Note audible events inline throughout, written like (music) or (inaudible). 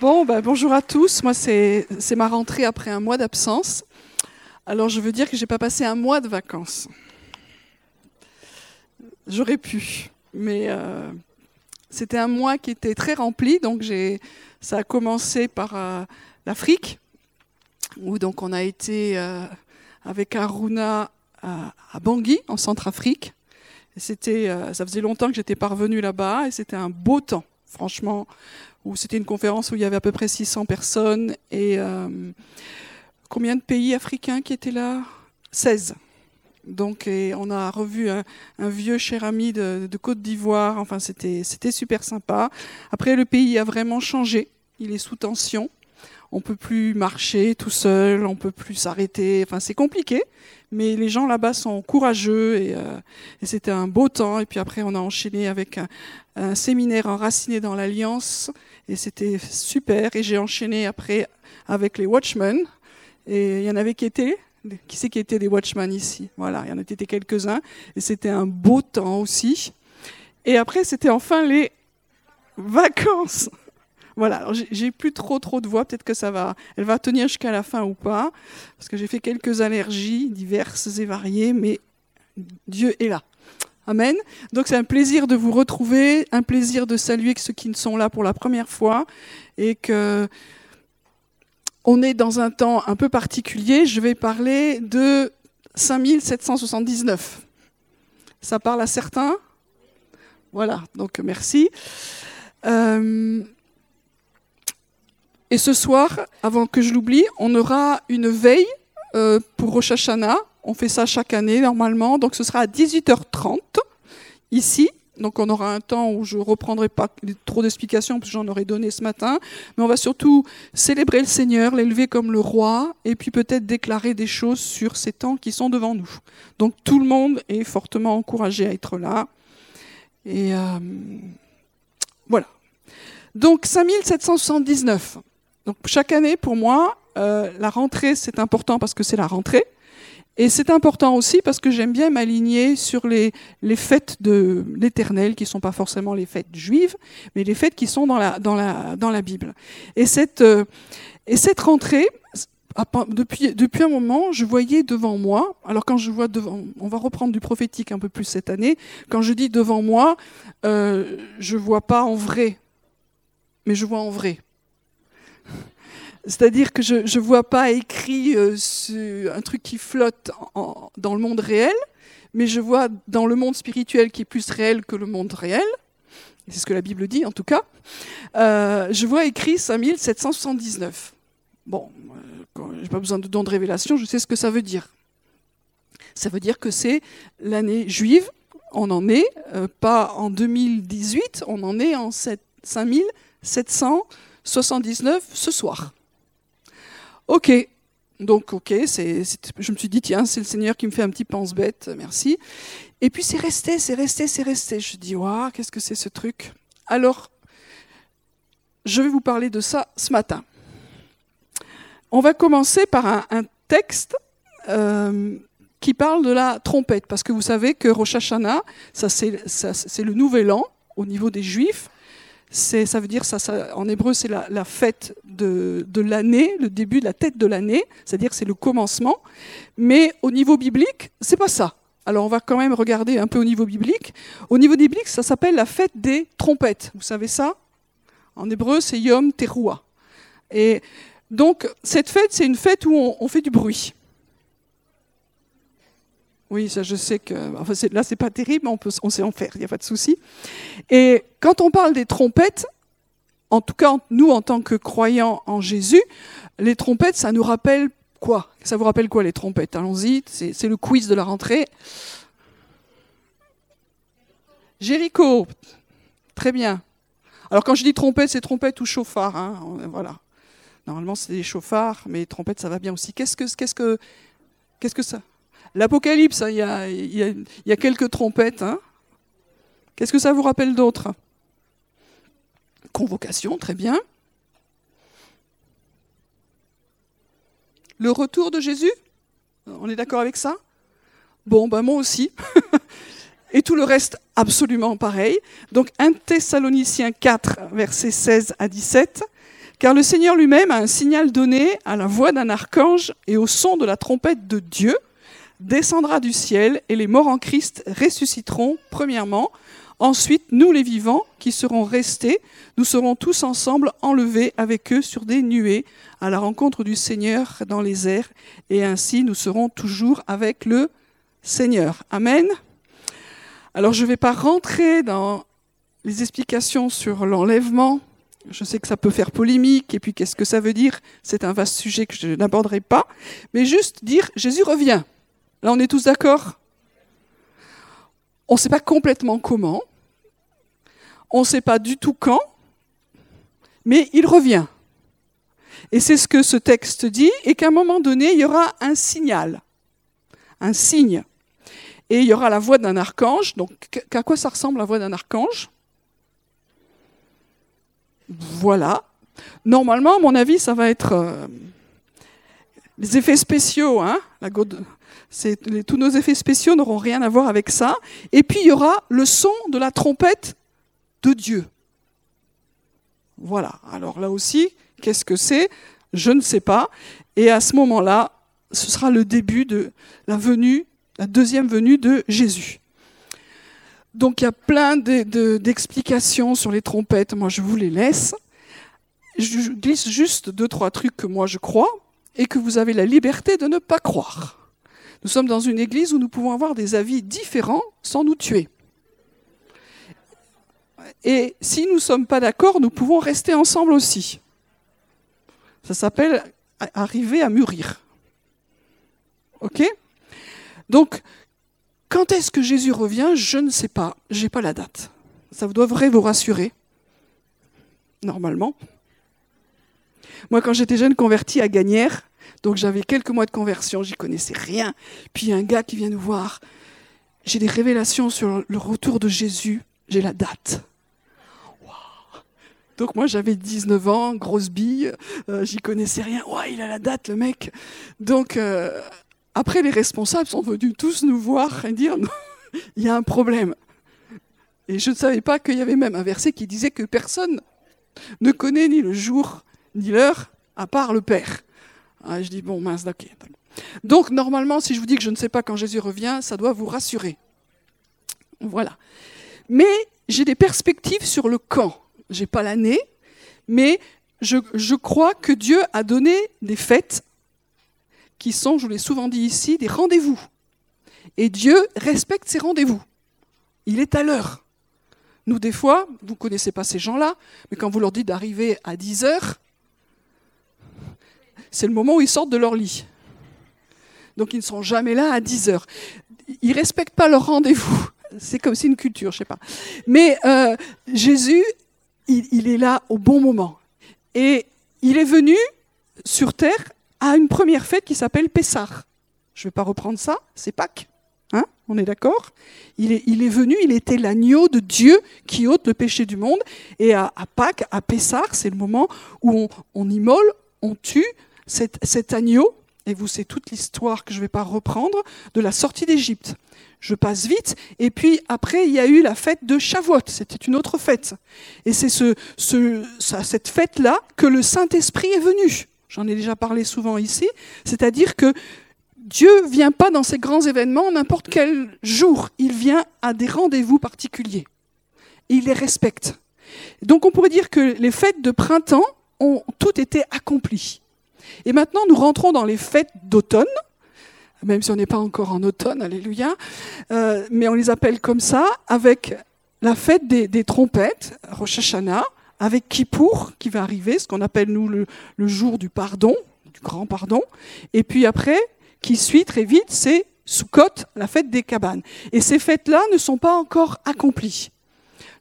Bon, ben, bonjour à tous. Moi, c'est ma rentrée après un mois d'absence. Alors, je veux dire que j'ai pas passé un mois de vacances. J'aurais pu, mais euh, c'était un mois qui était très rempli. Donc, ça a commencé par euh, l'Afrique, où on a été euh, avec Aruna à, à Bangui, en Centrafrique. C'était, ça faisait longtemps que j'étais parvenue là-bas et c'était un beau temps, franchement où c'était une conférence où il y avait à peu près 600 personnes. Et euh, combien de pays africains qui étaient là? 16. Donc, on a revu un, vieux cher ami de, Côte d'Ivoire. Enfin, c'était super sympa. Après, le pays a vraiment changé. Il est sous tension. On peut plus marcher tout seul, on peut plus s'arrêter. Enfin, c'est compliqué, mais les gens là-bas sont courageux et, euh, c'était un beau temps. Et puis après, on a enchaîné avec un séminaire enraciné dans l'Alliance et c'était super. Et j'ai enchaîné après avec les Watchmen. Et il y en avait qui étaient. Qui c'est qui étaient des Watchmen ici? Voilà, il y en avait quelques-uns. Et c'était un beau temps aussi. Et après, c'était enfin les vacances. Voilà, j'ai plus trop trop de voix, peut-être que ça va, elle va tenir jusqu'à la fin ou pas, parce que j'ai fait quelques allergies diverses et variées, mais Dieu est là. Amen. Donc c'est un plaisir de vous retrouver, un plaisir de saluer ceux qui ne sont là pour la première fois et que on est dans un temps un peu particulier. Je vais parler de 5779. Ça parle à certains? Voilà, donc merci. Euh, et ce soir, avant que je l'oublie, on aura une veille euh, pour Rosh Hashanah on fait ça chaque année normalement. Donc ce sera à 18h30 ici. Donc on aura un temps où je ne reprendrai pas trop d'explications parce que j'en aurais donné ce matin. Mais on va surtout célébrer le Seigneur, l'élever comme le roi et puis peut-être déclarer des choses sur ces temps qui sont devant nous. Donc tout le monde est fortement encouragé à être là. Et euh, voilà. Donc 5779. Donc chaque année pour moi, euh, la rentrée c'est important parce que c'est la rentrée. Et c'est important aussi parce que j'aime bien m'aligner sur les, les fêtes de l'Éternel, qui ne sont pas forcément les fêtes juives, mais les fêtes qui sont dans la, dans la, dans la Bible. Et cette, euh, et cette rentrée, depuis, depuis un moment, je voyais devant moi, alors quand je vois devant, on va reprendre du prophétique un peu plus cette année, quand je dis devant moi, euh, je vois pas en vrai, mais je vois en vrai. C'est-à-dire que je ne vois pas écrit euh, un truc qui flotte dans le monde réel, mais je vois dans le monde spirituel qui est plus réel que le monde réel, c'est ce que la Bible dit en tout cas, euh, je vois écrit 5779. Bon, euh, je n'ai pas besoin de don de révélation, je sais ce que ça veut dire. Ça veut dire que c'est l'année juive, on en est, pas en 2018, on en est en 5779 ce soir. Ok, donc ok, c'est, je me suis dit, tiens, c'est le Seigneur qui me fait un petit pense-bête, merci. Et puis c'est resté, c'est resté, c'est resté. Je dis, waouh, qu'est-ce que c'est ce truc? Alors, je vais vous parler de ça ce matin. On va commencer par un, texte euh, qui parle de la trompette, parce que vous savez que Rosh Hashanah, c'est le nouvel an au niveau des Juifs ça veut dire, ça, en hébreu, c'est la, fête de, l'année, le début de la tête de l'année, c'est-à-dire c'est le commencement. Mais au niveau biblique, c'est pas ça. Alors on va quand même regarder un peu au niveau biblique. Au niveau biblique, ça s'appelle la fête des trompettes. Vous savez ça? En hébreu, c'est Yom Teruah. Et donc cette fête, c'est une fête où on, on fait du bruit. Oui, ça je sais que enfin, là c'est pas terrible, mais on, sait en faire, il n'y a pas de souci. Et quand on parle des trompettes, en tout cas nous en tant que croyants en Jésus, les trompettes, ça nous rappelle quoi? Ça vous rappelle quoi les trompettes? Allons-y, c'est le quiz de la rentrée. Jéricho, très bien. Alors quand je dis trompette, c'est trompette ou chauffard, hein, voilà. Normalement c'est des chauffards, mais trompette ça va bien aussi. Qu'est-ce que, qu'est-ce que, qu'est-ce que ça L'Apocalypse, hein, il y, a, quelques trompettes. Hein. Qu'est-ce que ça vous rappelle d'autre? Convocation, très bien. Le retour de Jésus? On est d'accord avec ça? Bon, ben moi aussi. (laughs) Et tout le reste, absolument pareil. Donc 1 Thessaloniciens 4, versets 16 à 17. Car le Seigneur lui-même a un signal donné à la voix d'un archange et au son de la trompette de Dieu, descendra du ciel et les morts en Christ ressusciteront premièrement. Ensuite, nous les vivants qui serons restés, nous serons tous ensemble enlevés avec eux sur des nuées à la rencontre du Seigneur dans les airs et ainsi nous serons toujours avec le Seigneur. Amen. Alors je ne vais pas rentrer dans les explications sur l'enlèvement. Je sais que ça peut faire polémique, et puis qu'est-ce que ça veut dire? C'est un vaste sujet que je n'aborderai pas. Mais juste dire, Jésus revient. Là, on est tous d'accord? On ne sait pas complètement comment. On ne sait pas du tout quand. Mais il revient. Et c'est ce que ce texte dit, et qu'à un moment donné, il y aura un signal. Un signe et il y aura la voix d'un archange. Donc, à quoi ça ressemble la voix d'un archange? Voilà. Normalement, à mon avis, ça va être euh, les effets spéciaux. Hein la tous nos effets spéciaux n'auront rien à voir avec ça. Et puis, il y aura le son de la trompette de Dieu. Voilà. Alors là aussi, qu'est-ce que c'est? Je ne sais pas. Et à ce moment-là, ce sera le début de la venue la deuxième venue de Jésus. Donc il y a plein d'explications sur les trompettes, moi je vous les laisse. Je glisse juste deux, trois trucs que moi je crois et que vous avez la liberté de ne pas croire. Nous sommes dans une église où nous pouvons avoir des avis différents sans nous tuer. Et si nous ne sommes pas d'accord, nous pouvons rester ensemble aussi. Ça s'appelle arriver à mûrir. OK? Donc, quand est-ce que Jésus revient? Je ne sais pas. Je n'ai pas la date. Ça devrait vous rassurer. Normalement. Moi, quand j'étais jeune converti à Gagnères, donc j'avais quelques mois de conversion, j'y connaissais rien. Puis un gars qui vient nous voir. J'ai des révélations sur le retour de Jésus. J'ai la date. Donc moi j'avais 19 ans, grosse bille, euh, j'y connaissais rien. Ouais, il a la date le mec. Donc euh, après, les responsables sont venus tous nous voir et dire il y a un problème. Et je ne savais pas qu'il y avait même un verset qui disait que personne ne connaît ni le jour ni l'heure à part le Père. Ah, je dis bon, mince, ok. Donc normalement, si je vous dis que je ne sais pas quand Jésus revient, ça doit vous rassurer. Voilà. Mais j'ai des perspectives sur le quand. J'ai pas l'année, mais je, je, crois que Dieu a donné des fêtes qui sont, je vous l'ai souvent dit ici, des rendez-vous. Et Dieu respecte ses rendez-vous. Il est à l'heure. Nous, des fois, vous ne connaissez pas ces gens-là, mais quand vous leur dites d'arriver à 10 heures, c'est le moment où ils sortent de leur lit. Donc ils ne sont jamais là à 10 heures. Ils respectent pas leur rendez-vous. C'est comme si une culture, je sais pas. Mais euh, Jésus, il, est là au bon moment. Et il est venu sur terre à une première fête qui s'appelle Pessah. Je ne vais pas reprendre ça, c'est Pâques. Hein on est d'accord il est, il est, venu, il était l'agneau de Dieu qui ôte le péché du monde. Et à, Pâques, à Pessah, c'est le moment où on, immole, on tue cet, agneau. Et vous, c'est toute l'histoire que je ne vais pas reprendre de la sortie d'Égypte. Je passe vite. Et puis après, il y a eu la fête de Shavuot. C'était une autre fête. Et c'est ce, ce, cette fête-là que le Saint-Esprit est venu. J'en ai déjà parlé souvent ici. C'est-à-dire que Dieu vient pas dans ces grands événements n'importe quel jour. Il vient à des rendez-vous particuliers. il les respecte. Donc on pourrait dire que les fêtes de printemps ont toutes été accomplies. Et maintenant, nous rentrons dans les fêtes d'automne, même si on n'est pas encore en automne, alléluia, euh, mais on les appelle comme ça, avec la fête des, trompettes, Rosh Hashanah, avec Kippour qui va arriver, ce qu'on appelle nous le, jour du pardon, du grand pardon. Et puis après, qui suit très vite, c'est Sukkot, la fête des cabanes. Et ces fêtes-là ne sont pas encore accomplies.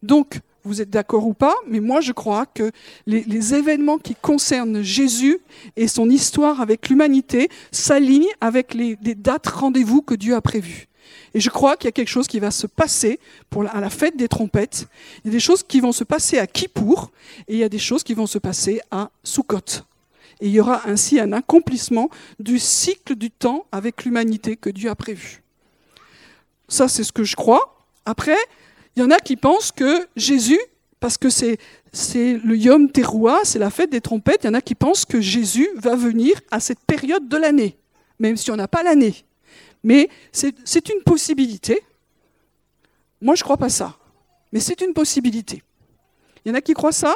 Donc, vous êtes d'accord ou pas, mais moi je crois que les, événements qui concernent Jésus et son histoire avec l'humanité s'alignent avec les, les dates rendez-vous que Dieu a prévues. Et je crois qu'il y a quelque chose qui va se passer pour à la fête des trompettes. Il y a des choses qui vont se passer à Kippour et il y a des choses qui vont se passer à Sukkot. Et il y aura ainsi un accomplissement du cycle du temps avec l'humanité que Dieu a prévu. Ça, c'est ce que je crois. Après, il y en a qui pensent que Jésus parce que c'est le Yom Teruah, c'est la fête des trompettes. Il y en a qui pensent que Jésus va venir à cette période de l'année, même si on n'a pas l'année. Mais c'est une possibilité. Moi, je ne crois pas ça. Mais c'est une possibilité. Il y en a qui croient ça?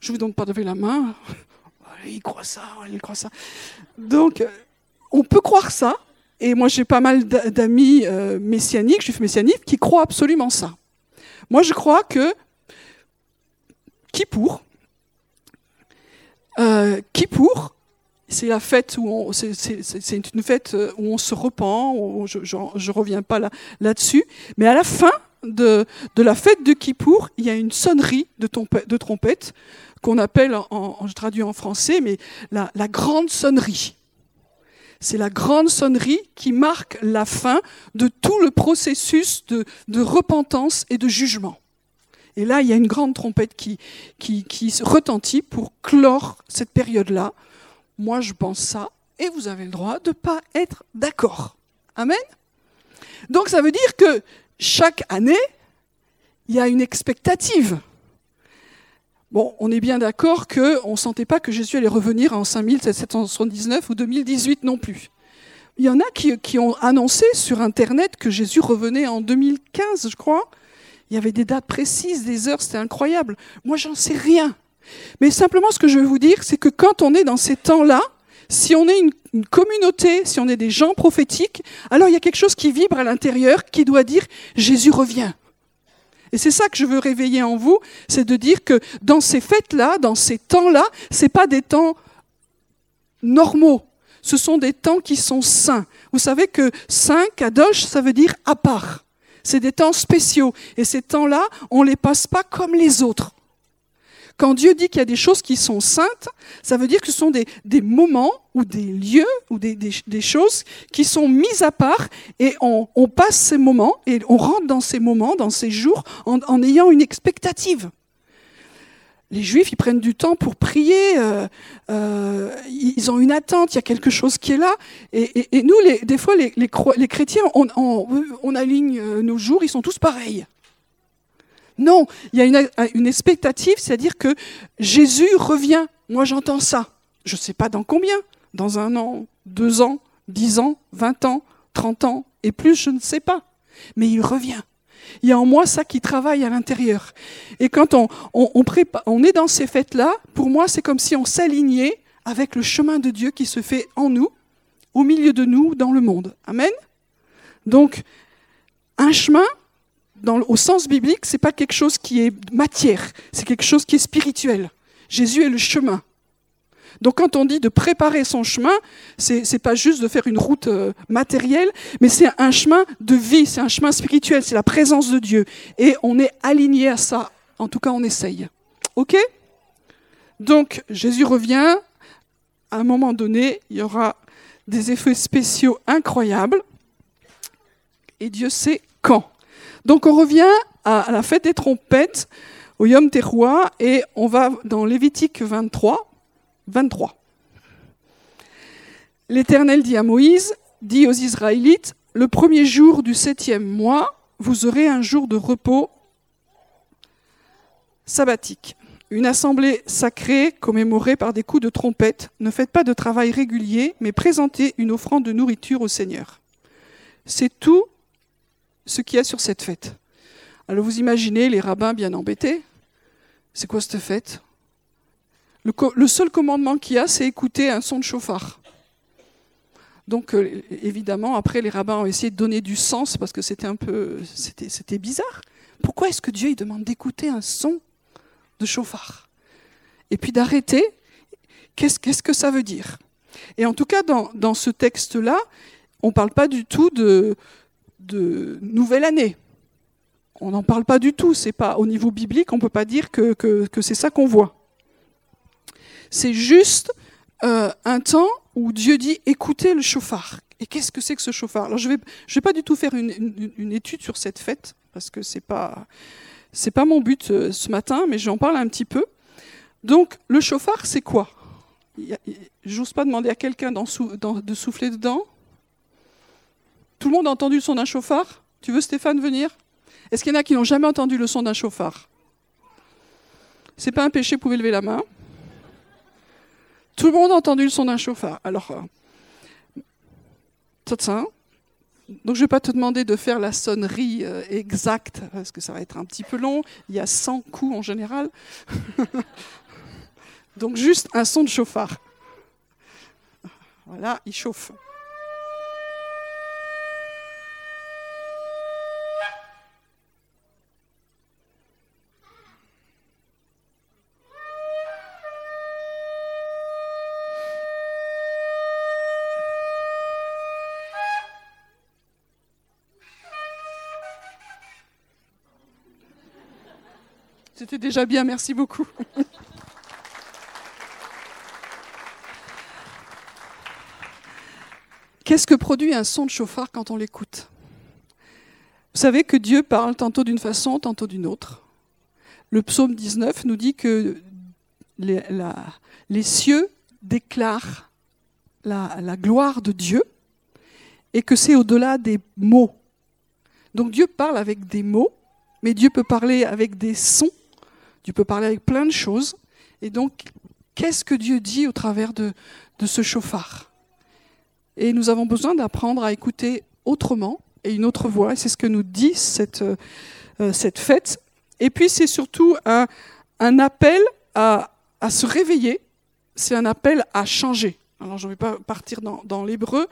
Je ne vous donne pas de lever la main. (laughs) Il croit ça, il croit ça. Donc, euh, on peut croire ça. Et moi, j'ai pas mal d'amis euh, messianiques, juifs messianiques, qui croient absolument ça. Moi, je crois que Kippour, euh, Kippour, c'est la fête où c'est, une fête euh, où on se repent. je ne reviens pas là, là-dessus, mais à la fin de, la fête de Kippour, il y a une sonnerie de, de trompette qu'on appelle, je traduis en français, mais la grande sonnerie. C'est la grande sonnerie qui marque la fin de tout le processus de, repentance et de jugement. Et là, il y a une grande trompette qui, qui, retentit pour clore cette période-là. Moi, je pense ça, et vous avez le droit de ne pas être d'accord. Amen Donc ça veut dire que chaque année, il y a une expectative. Bon, on est bien d'accord qu'on ne sentait pas que Jésus allait revenir en 5779 ou 2018 non plus. Il y en a qui, ont annoncé sur Internet que Jésus revenait en 2015, je crois. Il y avait des dates précises, des heures, c'était incroyable. Moi, j'en sais rien. Mais simplement, ce que je veux vous dire, c'est que quand on est dans ces temps-là, si on est une, une, communauté, si on est des gens prophétiques, alors il y a quelque chose qui vibre à l'intérieur qui doit dire Jésus revient. Et c'est ça que je veux réveiller en vous, c'est de dire que dans ces fêtes-là, dans ces temps-là, ce pas des temps normaux. Ce sont des temps qui sont saints. Vous savez que saint, kadosh, ça veut dire à part. C'est des temps spéciaux. Et ces temps-là, on ne les passe pas comme les autres. Quand Dieu dit qu'il y a des choses qui sont saintes, ça veut dire que ce sont des, moments ou des lieux ou des, choses qui sont mises à part et on, passe ces moments et on rentre dans ces moments, dans ces jours, en, ayant une expectative. Les Juifs, ils prennent du temps pour prier, euh, euh, ils ont une attente, il y a quelque chose qui est là. Et, nous, des fois, les, chrétiens, on, aligne euh, nos jours, ils sont tous pareils. Non, il y a une, expectative, c'est-à-dire que Jésus revient. Moi, j'entends ça. Je ne sais pas dans combien. Dans un an, deux ans, dix ans, vingt ans, trente ans et plus, je ne sais pas. Mais il revient. Il y a en moi ça qui travaille à l'intérieur. Et quand on, on est dans ces fêtes-là, pour moi, c'est comme si on s'alignait avec le chemin de Dieu qui se fait en nous, au milieu de nous, dans le monde. Amen. Donc, un chemin, au sens biblique, c'est pas quelque chose qui est matière, c'est quelque chose qui est spirituel. Jésus est le chemin. Donc quand on dit de préparer son chemin, c'est n'est pas juste de faire une route euh, matérielle, mais c'est un chemin de vie, c'est un chemin spirituel, c'est la présence de Dieu. Et on est aligné à ça. En tout cas, on essaye. OK? Donc Jésus revient. À un moment donné, il y aura des effets spéciaux incroyables. Et Dieu sait quand. Donc on revient à la fête des trompettes, au Yom Teruah, et on va dans Lévitique 23. 23. L'Éternel dit à Moïse, dit aux Israélites, le premier jour du septième mois, vous aurez un jour de repos sabbatique. Une assemblée sacrée commémorée par des coups de trompette. Ne faites pas de travail régulier, mais présentez une offrande de nourriture au Seigneur. C'est tout ce qu'il y a sur cette fête. Alors vous imaginez les rabbins bien embêtés. C'est quoi cette fête? Le, seul commandement qu'il y a, c'est écouter un son de chauffard. Donc euh, évidemment, après, les rabbins ont essayé de donner du sens parce que c'était un peu, c'était bizarre. Pourquoi est-ce que Dieu il demande d'écouter un son de chauffard? Et puis d'arrêter, qu'est-ce que ça veut dire? Et en tout cas, dans, dans ce texte-là, on ne parle pas du tout de, de nouvelle année. On n'en parle pas du tout. C'est pas au niveau biblique, on ne peut pas dire que, c'est ça qu'on voit. C'est juste euh, un temps où Dieu dit écoutez le chauffard. Et qu'est-ce que c'est que ce chauffard? Alors je vais, je vais pas du tout faire une, étude sur cette fête parce que c'est pas c'est pas mon but euh, ce matin, mais j'en parle un petit peu. Donc le chauffard, c'est quoi? J'ose pas demander à quelqu'un de souffler dedans. Tout le monde a entendu le son d'un chauffard? Tu veux Stéphane venir? Est-ce qu'il y en a qui n'ont jamais entendu le son d'un chauffard? C'est pas un péché, vous pouvez lever la main. Tout le monde a entendu le son d'un chauffard. Alors, euh, ça. Donc je ne vais pas te demander de faire la sonnerie euh, exacte, parce que ça va être un petit peu long. Il y a 100 coups en général. (laughs) Donc juste un son de chauffard. Voilà, il chauffe. C'était déjà bien, merci beaucoup. Qu'est-ce que produit un son de chauffard quand on l'écoute? Vous savez que Dieu parle tantôt d'une façon, tantôt d'une autre. Le psaume 19 nous dit que les, cieux déclarent la gloire de Dieu et que c'est au-delà des mots. Donc Dieu parle avec des mots, mais Dieu peut parler avec des sons Dieu peut parler avec plein de choses. Et donc, qu'est-ce que Dieu dit au travers de, ce chauffard? Et nous avons besoin d'apprendre à écouter autrement et une autre voix. C'est ce que nous dit cette, euh, cette fête. Et puis, c'est surtout un, un appel à, à, se réveiller. C'est un appel à changer. Alors, je ne vais pas partir dans, dans l'hébreu,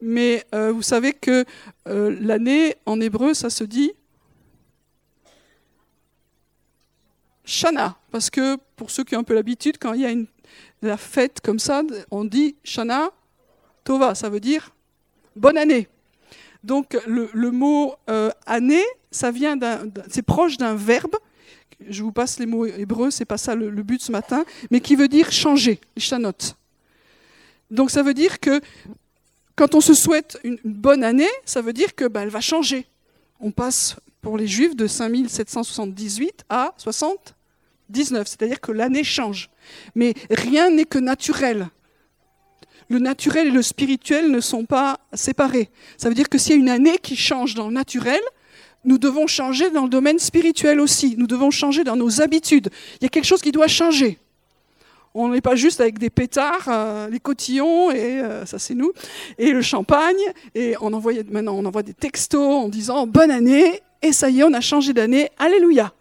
mais euh, vous savez que euh, l'année en hébreu, ça se dit Shana, parce que pour ceux qui ont un peu l'habitude, quand il y a une, la fête comme ça, on dit Shana Tova, ça veut dire bonne année. Donc le, mot euh, année, ça vient c'est proche d'un verbe. Je vous passe les mots hébreux, c'est pas ça le, but ce matin, mais qui veut dire changer, shanot. Donc ça veut dire que quand on se souhaite une bonne année, ça veut dire que ben, elle va changer. On passe pour les Juifs de 5778 à 79, c'est-à-dire que l'année change. Mais rien n'est que naturel. Le naturel et le spirituel ne sont pas séparés. Ça veut dire que s'il y a une année qui change dans le naturel, nous devons changer dans le domaine spirituel aussi. Nous devons changer dans nos habitudes. Il y a quelque chose qui doit changer. On n'est pas juste avec des pétards, euh, les cotillons, et euh, ça c'est nous, et le champagne, et on envoie, maintenant on envoie des textos en disant bonne année, et ça y est, on a changé d'année, alléluia.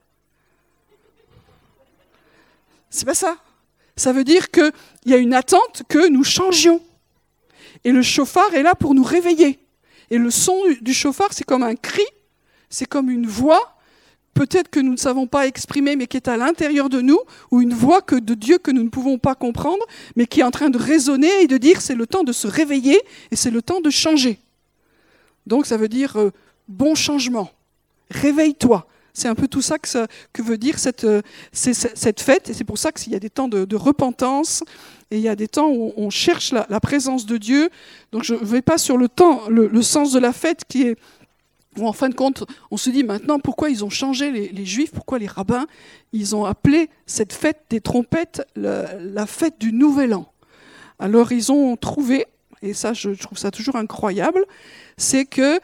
C'est pas ça. Ça veut dire qu'il y a une attente que nous changions. Et le chauffard est là pour nous réveiller. Et le son du chauffard, c'est comme un cri, c'est comme une voix, peut-être que nous ne savons pas exprimer, mais qui est à l'intérieur de nous, ou une voix que, de Dieu que nous ne pouvons pas comprendre, mais qui est en train de résonner et de dire c'est le temps de se réveiller et c'est le temps de changer. Donc ça veut dire euh, bon changement réveille-toi. C'est un peu tout ça que, veut dire cette, euh, cette fête, et c'est pour ça qu'il y a des temps de, repentance, et il y a des temps où on cherche la, présence de Dieu. Donc je ne vais pas sur le temps, le, sens de la fête qui est où en fin de compte, on se dit maintenant pourquoi ils ont changé les, Juifs, pourquoi les rabbins, ils ont appelé cette fête des trompettes la, fête du Nouvel An? Alors ils ont trouvé, et ça je trouve ça toujours incroyable, c'est que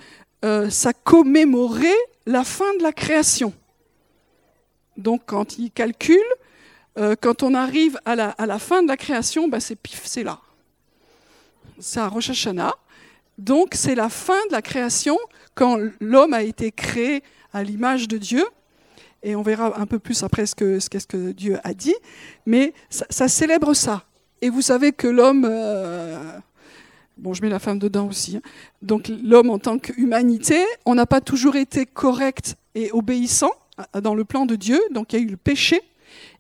euh, ça commémorait la fin de la création. Donc quand il calcule, euh, quand on arrive à la, fin de la création, ben, c'est pif, c'est là. C'est à Rosh Hashanah. Donc c'est la fin de la création quand l'homme a été créé à l'image de Dieu. Et on verra un peu plus après ce que, ce, que Dieu a dit. Mais ça, célèbre ça. Et vous savez que l'homme, euh, Bon, je mets la femme dedans aussi. Hein. Donc l'homme en tant qu'humanité, on n'a pas toujours été correct et obéissant euh, dans le plan de Dieu. Donc il y a eu le péché.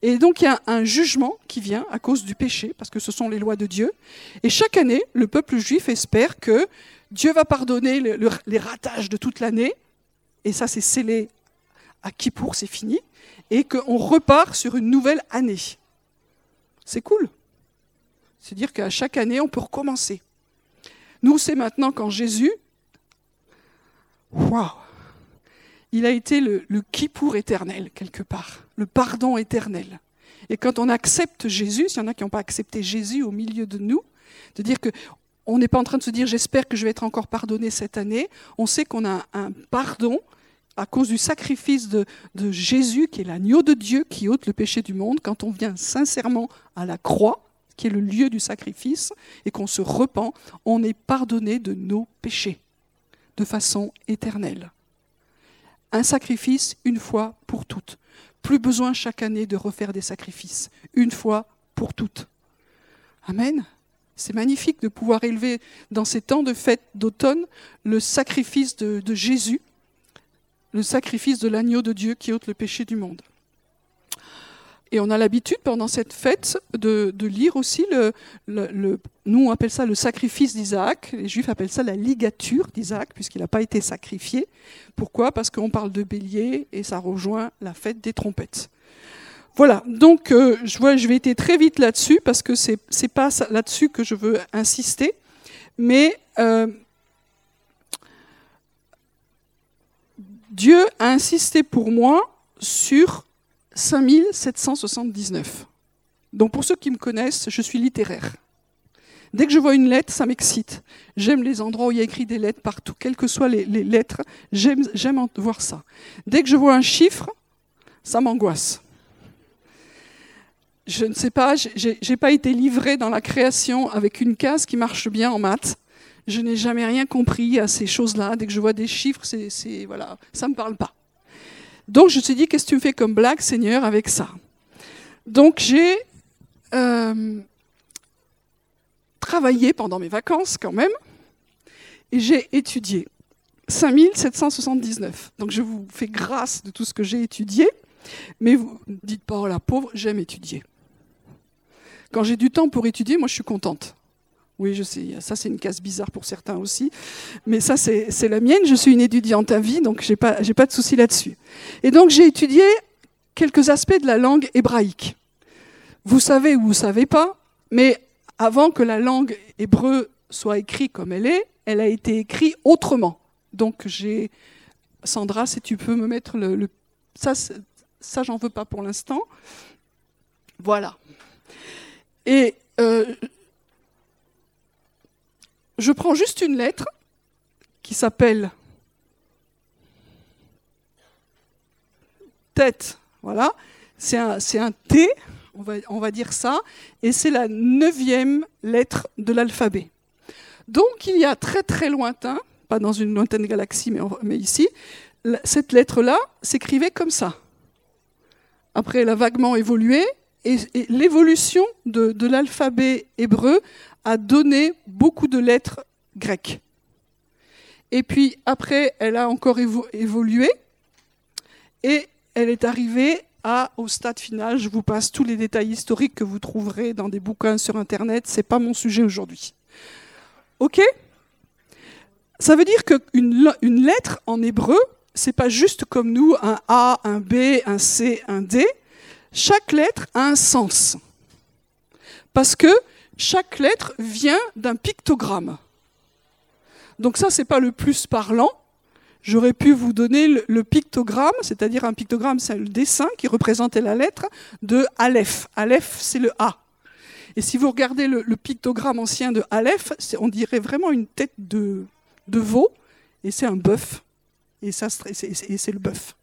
Et donc il y a un jugement qui vient à cause du péché, parce que ce sont les lois de Dieu. Et chaque année, le peuple juif espère que Dieu va pardonner les ratages de toute l'année. Et ça, c'est scellé à Kippour, c'est fini. Et qu'on repart sur une nouvelle année. C'est cool. C'est-à-dire qu'à chaque année, on peut recommencer. Nous, c'est maintenant quand Jésus, waouh, il a été le, le pour éternel, quelque part, le pardon éternel. Et quand on accepte Jésus, s'il y en a qui n'ont pas accepté Jésus au milieu de nous, de dire que on n'est pas en train de se dire j'espère que je vais être encore pardonné cette année, on sait qu'on a un pardon à cause du sacrifice de Jésus, qui est l'agneau de Dieu qui ôte le péché du monde, quand on vient sincèrement à la croix, qui est le lieu du sacrifice, et qu'on se repent, on est pardonné de nos péchés de façon éternelle. Un sacrifice une fois pour toutes. Plus besoin chaque année de refaire des sacrifices, une fois pour toutes. Amen. C'est magnifique de pouvoir élever dans ces temps de fête d'automne le sacrifice de, de Jésus, le sacrifice de l'agneau de Dieu qui ôte le péché du monde. Et on a l'habitude pendant cette fête de, lire aussi le, le, Nous, on appelle ça le sacrifice d'Isaac. Les Juifs appellent ça la ligature d'Isaac, puisqu'il n'a pas été sacrifié. Pourquoi? Parce qu'on parle de bélier et ça rejoint la fête des trompettes. Voilà, donc euh, je, vois, je vais être très vite là-dessus, parce que ce n'est pas là-dessus que je veux insister. Mais euh, Dieu a insisté pour moi sur 5779. Donc pour ceux qui me connaissent, je suis littéraire. Dès que je vois une lettre, ça m'excite. J'aime les endroits où il y a écrit des lettres partout, quelles que soient les, lettres, j'aime voir ça. Dès que je vois un chiffre, ça m'angoisse. Je ne sais pas, je n'ai pas été livré dans la création avec une case qui marche bien en maths. Je n'ai jamais rien compris à ces choses-là. Dès que je vois des chiffres, c'est, voilà, ça me parle pas. Donc je me suis dit, qu'est-ce que tu me fais comme blague, Seigneur, avec ça? Donc j'ai euh, travaillé pendant mes vacances quand même, et j'ai étudié 5779. Donc je vous fais grâce de tout ce que j'ai étudié, mais vous ne dites pas, oh la pauvre, j'aime étudier. Quand j'ai du temps pour étudier, moi je suis contente. Oui, je sais, ça c'est une case bizarre pour certains aussi, mais ça c'est la mienne. Je suis une étudiante à vie, donc je n'ai pas, pas de souci là-dessus. Et donc j'ai étudié quelques aspects de la langue hébraïque. Vous savez ou vous ne savez pas, mais avant que la langue hébreu soit écrite comme elle est, elle a été écrite autrement. Donc j'ai, Sandra, si tu peux me mettre le, ça, ça j'en veux pas pour l'instant. Voilà. Et euh, je prends juste une lettre qui s'appelle tête. Voilà. C'est un, T, on va, dire ça, et c'est la neuvième lettre de l'alphabet. Donc il y a très très lointain, pas dans une lointaine galaxie, mais, mais ici, cette lettre-là s'écrivait comme ça. Après, elle a vaguement évolué, et, l'évolution de, l'alphabet hébreu a donné beaucoup de lettres grecques. Et puis après, elle a encore évolué et elle est arrivée au stade final. Je vous passe tous les détails historiques que vous trouverez dans des bouquins sur Internet. Ce n'est pas mon sujet aujourd'hui. OK? Ça veut dire qu'une une lettre en hébreu, c'est pas juste comme nous, un A, un B, un C, un D. Chaque lettre a un sens. Parce que chaque lettre vient d'un pictogramme. Donc ça, c'est pas le plus parlant. J'aurais pu vous donner le, pictogramme, c'est-à-dire un pictogramme, c'est le dessin qui représentait la lettre de Aleph. Aleph, c'est le A. Et si vous regardez le, pictogramme ancien de Aleph, on dirait vraiment une tête de, de veau, et c'est un bœuf. Et c'est le bœuf.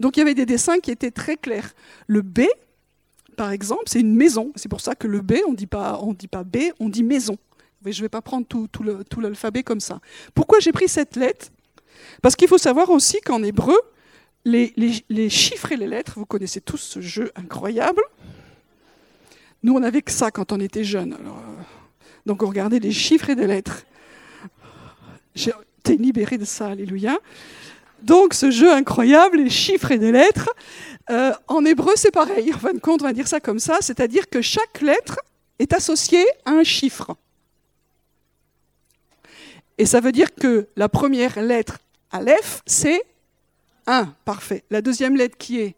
Donc il y avait des dessins qui étaient très clairs. Le B, par exemple, c'est une maison. C'est pour ça que le B, on ne dit pas B, on dit maison. Mais je ne vais pas prendre tout, l'alphabet comme ça. Pourquoi j'ai pris cette lettre? Parce qu'il faut savoir aussi qu'en hébreu, les, chiffres et les lettres, vous connaissez tous ce jeu incroyable. Nous, on n'avait que ça quand on était jeunes. Euh, donc, on regardait les chiffres et les lettres. Été libéré de ça, alléluia. Donc, ce jeu incroyable, les chiffres et les lettres, euh, en hébreu, c'est pareil. En fin de compte, va dire ça comme ça, c'est-à-dire que chaque lettre est associée à un chiffre. Et ça veut dire que la première lettre, Aleph, c'est 1. Parfait. La deuxième lettre qui est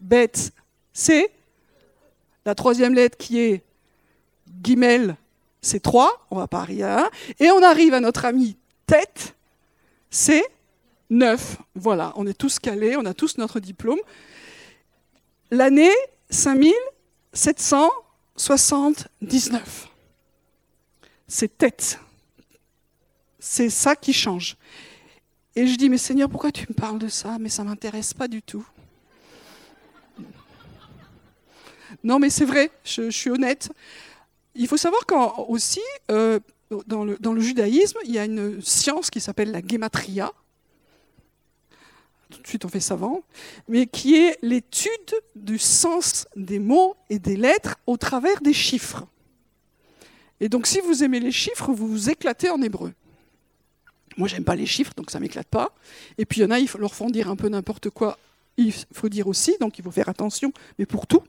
Bet, c'est. La troisième lettre qui est Gimel, c'est 3. On va pas arriver à 1. Et on arrive à notre ami Tête, c'est 9. Voilà, on est tous calés, on a tous notre diplôme l'année 5779. C'est tête. C'est ça qui change. Et je dis, mais Seigneur, pourquoi tu me parles de ça? Mais ça ne m'intéresse pas du tout. Non, mais c'est vrai, je, suis honnête. Il faut savoir qu'aussi, aussi, euh, dans, le, dans, le, judaïsme, il y a une science qui s'appelle la gematria. Tout de suite, on fait savant, mais qui est l'étude du sens des mots et des lettres au travers des chiffres. Et donc, si vous aimez les chiffres, vous vous éclatez en hébreu. Moi, j'aime pas les chiffres, donc ça m'éclate pas. Et puis, il y en a, ils leur font dire un peu n'importe quoi. Il faut dire aussi, donc il faut faire attention, mais pour tout.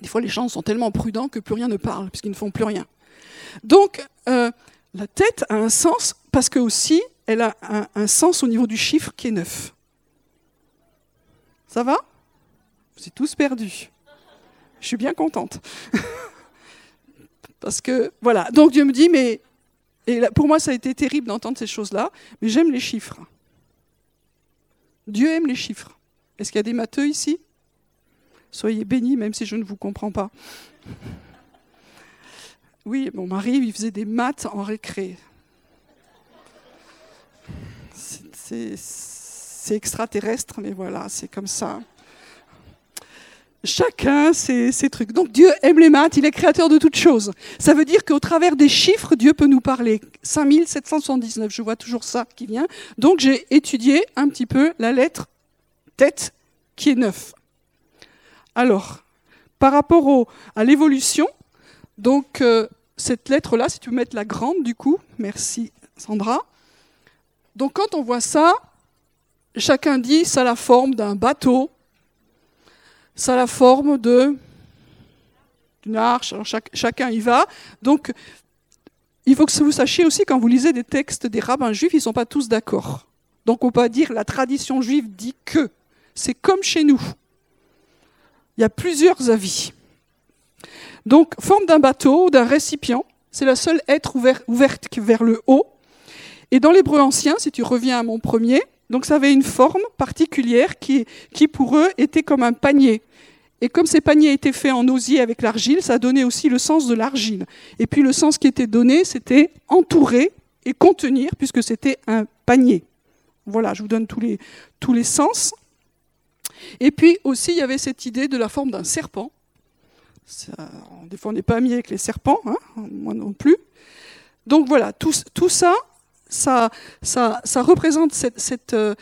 Des fois, les gens sont tellement prudents que plus rien ne parle, puisqu'ils ne font plus rien. Donc, euh, la tête a un sens, parce que aussi, elle a un, sens au niveau du chiffre qui est neuf. Ça va? Vous êtes tous perdus. Je suis bien contente. (laughs) parce que, voilà. Donc, Dieu me dit, mais. Et pour moi, ça a été terrible d'entendre ces choses-là, mais j'aime les chiffres. Dieu aime les chiffres. Est-ce qu'il y a des matheux ici? Soyez bénis, même si je ne vous comprends pas. (laughs) Oui, mon mari, il faisait des maths en récré. C'est extraterrestre, mais voilà, c'est comme ça. Chacun ses, ses, trucs. Donc Dieu aime les maths, il est créateur de toutes choses. Ça veut dire qu'au travers des chiffres, Dieu peut nous parler. 5779, je vois toujours ça qui vient. Donc j'ai étudié un petit peu la lettre tête qui est neuf. Alors, par rapport à l'évolution, donc euh, cette lettre-là, si tu veux mettre la grande du coup, merci Sandra. Donc quand on voit ça, chacun dit ça a la forme d'un bateau, ça a la forme d'une arche. Chacun y va. Donc il faut que vous sachiez aussi quand vous lisez des textes des rabbins juifs, ils ne sont pas tous d'accord. Donc on peut pas dire la tradition juive dit que. C'est comme chez nous. Il y a plusieurs avis. Donc, forme d'un bateau, d'un récipient, c'est la seule être ouverte vers le haut. Et dans l'hébreu ancien, si tu reviens à mon premier, donc ça avait une forme particulière qui, pour eux était comme un panier. Et comme ces paniers étaient faits en osier avec l'argile, ça donnait aussi le sens de l'argile. Et puis le sens qui était donné, c'était entourer et contenir, puisque c'était un panier. Voilà, je vous donne tous les, tous les sens. Et puis aussi, il y avait cette idée de la forme d'un serpent. des fois, on n'est pas amis avec les serpents, hein, moi non plus. Donc voilà, tout, ça, ça, représente euh,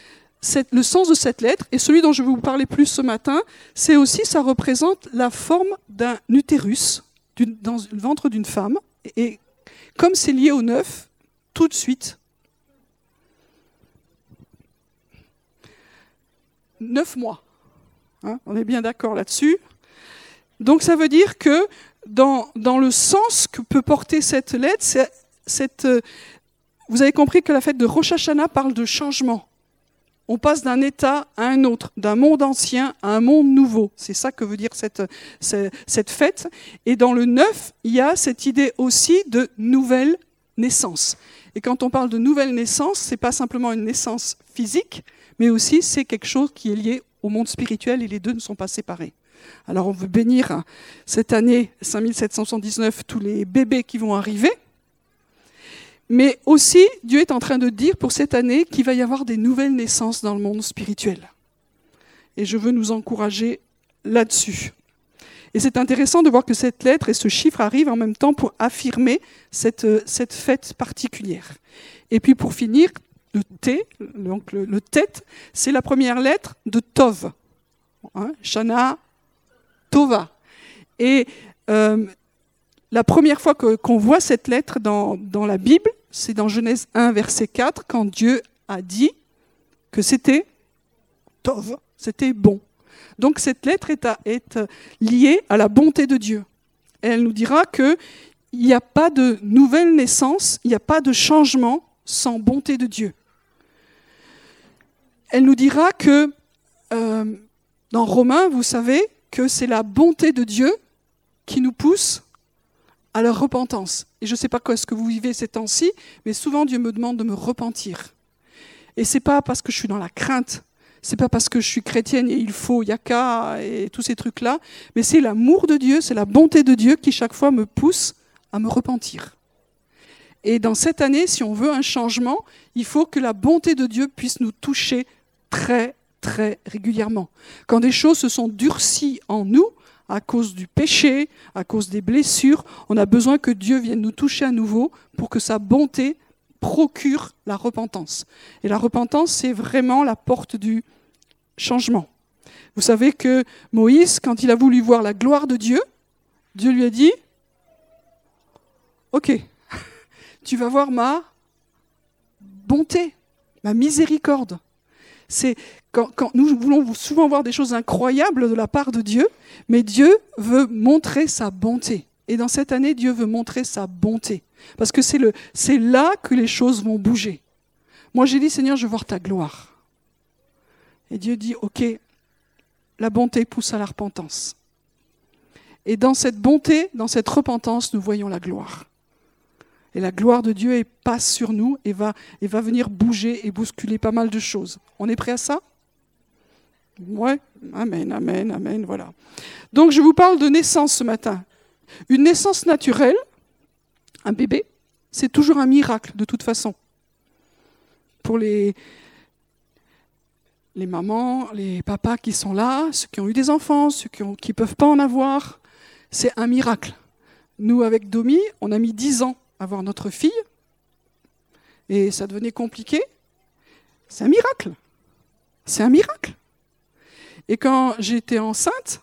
le sens de cette lettre. Et celui dont je vais vous parler plus ce matin, c'est aussi, ça représente la forme d'un utérus dans le ventre d'une femme. Et comme c'est lié au neuf, tout de suite, neuf mois. Hein, on est bien d'accord là-dessus. Donc ça veut dire que dans, dans, le sens que peut porter cette lettre, cette, euh, vous avez compris que la fête de Rosh Hashanah parle de changement. On passe d'un état à un autre, d'un monde ancien à un monde nouveau. C'est ça que veut dire cette, cette fête. Et dans le neuf, il y a cette idée aussi de nouvelle naissance. Et quand on parle de nouvelle naissance, ce n'est pas simplement une naissance physique, mais aussi c'est quelque chose qui est lié au monde spirituel et les deux ne sont pas séparés. Alors on veut bénir cette année 5779 tous les bébés qui vont arriver. Mais aussi, Dieu est en train de dire pour cette année qu'il va y avoir des nouvelles naissances dans le monde spirituel. Et je veux nous encourager là-dessus. Et c'est intéressant de voir que cette lettre et ce chiffre arrivent en même temps pour affirmer cette, cette fête particulière. Et puis pour finir, le T, donc le, tête, c'est la première lettre de Tov. Hein, Shana, Tova. Et euh, la première fois qu'on voit cette lettre dans, la Bible, c'est dans Genèse 1, verset 4, quand Dieu a dit que c'était Tov, c'était bon. Donc cette lettre est, est, liée à la bonté de Dieu. Elle nous dira qu'il n'y a pas de nouvelle naissance, il n'y a pas de changement sans bonté de Dieu elle nous dira que euh, dans Romains, vous savez que c'est la bonté de Dieu qui nous pousse à la repentance. Et je ne sais pas quoi ce que vous vivez ces temps-ci, mais souvent Dieu me demande de me repentir. Et c'est pas parce que je suis dans la crainte, c'est pas parce que je suis chrétienne et il faut yaka et tous ces trucs-là, mais c'est l'amour de Dieu, c'est la bonté de Dieu qui chaque fois me pousse à me repentir. Et dans cette année, si on veut un changement, il faut que la bonté de Dieu puisse nous toucher très, très régulièrement. Quand des choses se sont durcies en nous, à cause du péché, à cause des blessures, on a besoin que Dieu vienne nous toucher à nouveau pour que sa bonté procure la repentance. Et la repentance, c'est vraiment la porte du changement. Vous savez que Moïse, quand il a voulu voir la gloire de Dieu, Dieu lui a dit, OK, (laughs) tu vas voir ma bonté, ma miséricorde. C'est nous voulons souvent voir des choses incroyables de la part de Dieu, mais Dieu veut montrer sa bonté. Et dans cette année, Dieu veut montrer sa bonté. Parce que c'est là que les choses vont bouger. Moi, j'ai dit, Seigneur, je veux voir ta gloire. Et Dieu dit, OK, la bonté pousse à la repentance. Et dans cette bonté, dans cette repentance, nous voyons la gloire. Et la gloire de Dieu passe sur nous et va, et va venir bouger et bousculer pas mal de choses. On est prêt à ça? Ouais, amen, amen, amen, voilà. Donc je vous parle de naissance ce matin. Une naissance naturelle, un bébé, c'est toujours un miracle de toute façon. Pour les, les mamans, les papas qui sont là, ceux qui ont eu des enfants, ceux qui ne peuvent pas en avoir, c'est un miracle. Nous, avec Domi, on a mis dix ans à avoir notre fille, et ça devenait compliqué. C'est un miracle. C'est un miracle. Et quand j'étais enceinte,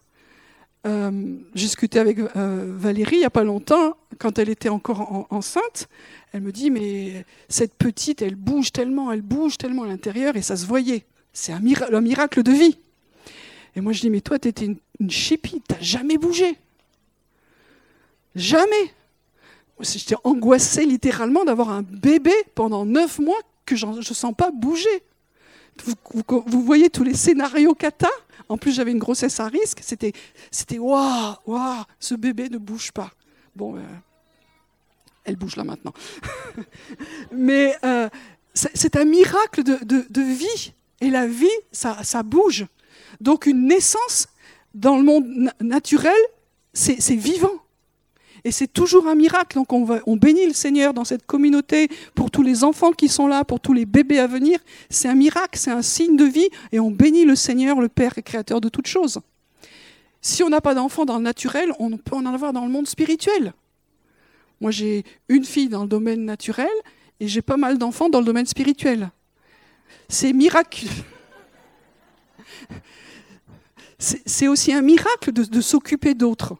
euh, j'ai discuté avec euh, Valérie il n'y a pas longtemps, quand elle était encore enceinte, elle me dit, mais cette petite, elle bouge tellement, elle bouge tellement à l'intérieur, et ça se voyait. C'est un, miracle de vie. Et moi je dis, mais toi, tu étais une, une n'as jamais bougé. Jamais. J'étais angoissée littéralement d'avoir un bébé pendant neuf mois que je ne sens pas bouger. Vous, voyez tous les scénarios cata? En plus, j'avais une grossesse à risque. C'était, c'était waouh, waouh, ce bébé ne bouge pas. Bon, euh, elle bouge là maintenant. (laughs) Mais euh, c'est, un miracle de, vie. Et la vie, ça, ça bouge. Donc une naissance dans le monde naturel, c'est vivant. Et c'est toujours un miracle. Donc on, va, on bénit le Seigneur dans cette communauté pour tous les enfants qui sont là, pour tous les bébés à venir. C'est un miracle, c'est un signe de vie. Et on bénit le Seigneur, le Père et Créateur de toutes choses. Si on n'a pas d'enfants dans le naturel, on peut en avoir dans le monde spirituel. Moi, j'ai une fille dans le domaine naturel et j'ai pas mal d'enfants dans le domaine spirituel. C'est miraculeux. (laughs) C'est aussi un miracle de s'occuper d'autres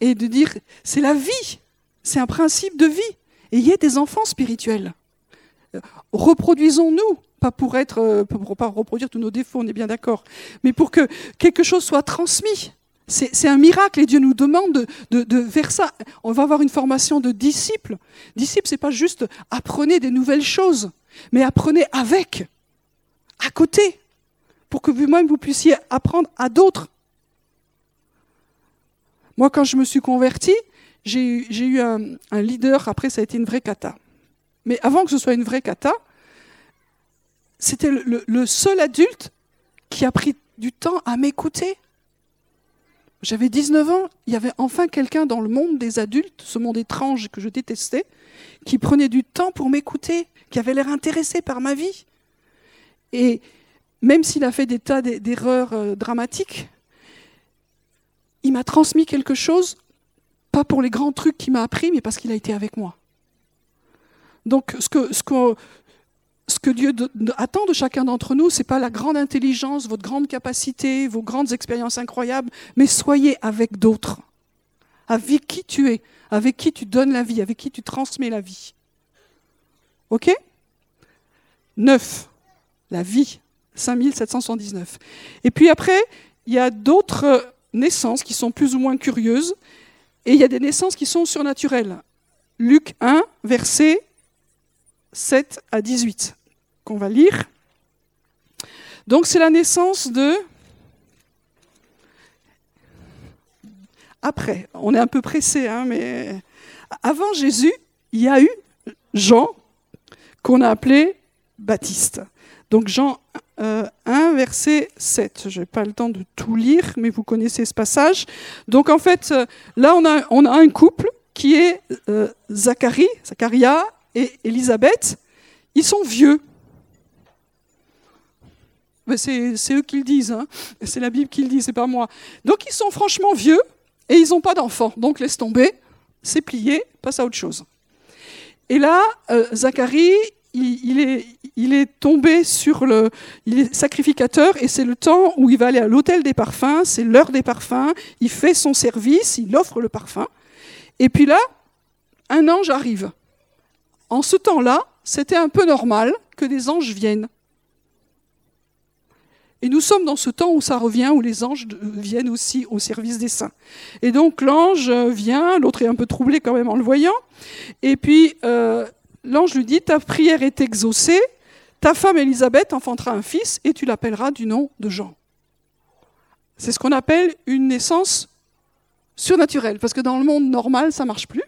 et de dire c'est la vie, c'est un principe de vie. Et il y a des enfants spirituels. Euh, reproduisons-nous, pas pour être, euh, pour pas reproduire tous nos défauts, on est bien d'accord, mais pour que quelque chose soit transmis. C'est un miracle et Dieu nous demande de, de, faire ça. On va avoir une formation de disciples. Disciples, c'est pas juste apprenez des nouvelles choses, mais apprenez avec, à côté, pour que vous-même vous puissiez apprendre à d'autres. Moi, quand je me suis converti, j'ai eu un, leader, après ça a été une vraie cata. Mais avant que ce soit une vraie cata, c'était le, seul adulte qui a pris du temps à m'écouter. J'avais 19 ans, il y avait enfin quelqu'un dans le monde des adultes, ce monde étrange que je détestais, qui prenait du temps pour m'écouter, qui avait l'air intéressé par ma vie. Et même s'il a fait des tas d'erreurs euh, dramatiques, il m'a transmis quelque chose, pas pour les grands trucs qu'il m'a appris, mais parce qu'il a été avec moi. Donc ce que, ce que, ce que Dieu attend de chacun d'entre nous, ce n'est pas la grande intelligence, votre grande capacité, vos grandes expériences incroyables, mais soyez avec d'autres, avec qui tu es, avec qui tu donnes la vie, avec qui tu transmets la vie. OK? Neuf, la vie, 5779. Et puis après, il y a d'autres naissances qui sont plus ou moins curieuses, et il y a des naissances qui sont surnaturelles. Luc 1, versets 7 à 18, qu'on va lire. Donc c'est la naissance de... Après, on est un peu pressé, hein, mais avant Jésus, il y a eu Jean, qu'on a appelé Baptiste. Donc Jean 1, euh, verset 7. Je n'ai pas le temps de tout lire, mais vous connaissez ce passage. Donc en fait, euh, là, on a, on a un couple qui est euh, Zacharie, Zacharia et Élisabeth, ils sont vieux. C'est eux qui le disent, hein. c'est la Bible qui le dit, c'est pas moi. Donc ils sont franchement vieux et ils n'ont pas d'enfants. Donc laisse tomber, c'est plié, passe à autre chose. Et là, Zacharie, il, est, tombé sur le... Sacrificateur et c'est le temps où il va aller à l'hôtel des parfums, c'est l'heure des parfums, il fait son service, il offre le parfum. Et puis là, un ange arrive. En ce temps-là, c'était un peu normal que des anges viennent. Et nous sommes dans ce temps où ça revient, où les anges viennent aussi au service des saints. Et donc l'ange vient, l'autre est un peu troublé quand même en le voyant, et puis euh, l'ange lui dit, ta prière est exaucée, ta femme Élisabeth enfantera un fils, et tu l'appelleras du nom de Jean. C'est ce qu'on appelle une naissance surnaturelle, parce que dans le monde normal, ça ne marche plus.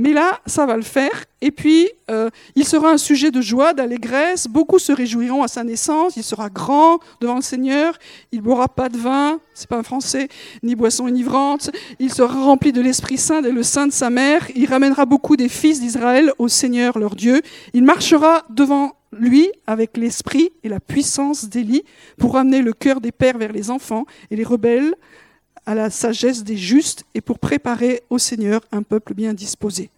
Mais là, ça va le faire. Et puis, euh, il sera un sujet de joie, d'allégresse. Beaucoup se réjouiront à sa naissance. Il sera grand devant le Seigneur. Il boira pas de vin, c'est pas un français, ni boisson enivrante. Il sera rempli de l'Esprit Saint et le sein de sa mère. Il ramènera beaucoup des fils d'Israël au Seigneur leur Dieu. Il marchera devant lui avec l'esprit et la puissance d'Élie pour ramener le cœur des pères vers les enfants et les rebelles à la sagesse des justes et pour préparer au Seigneur un peuple bien disposé.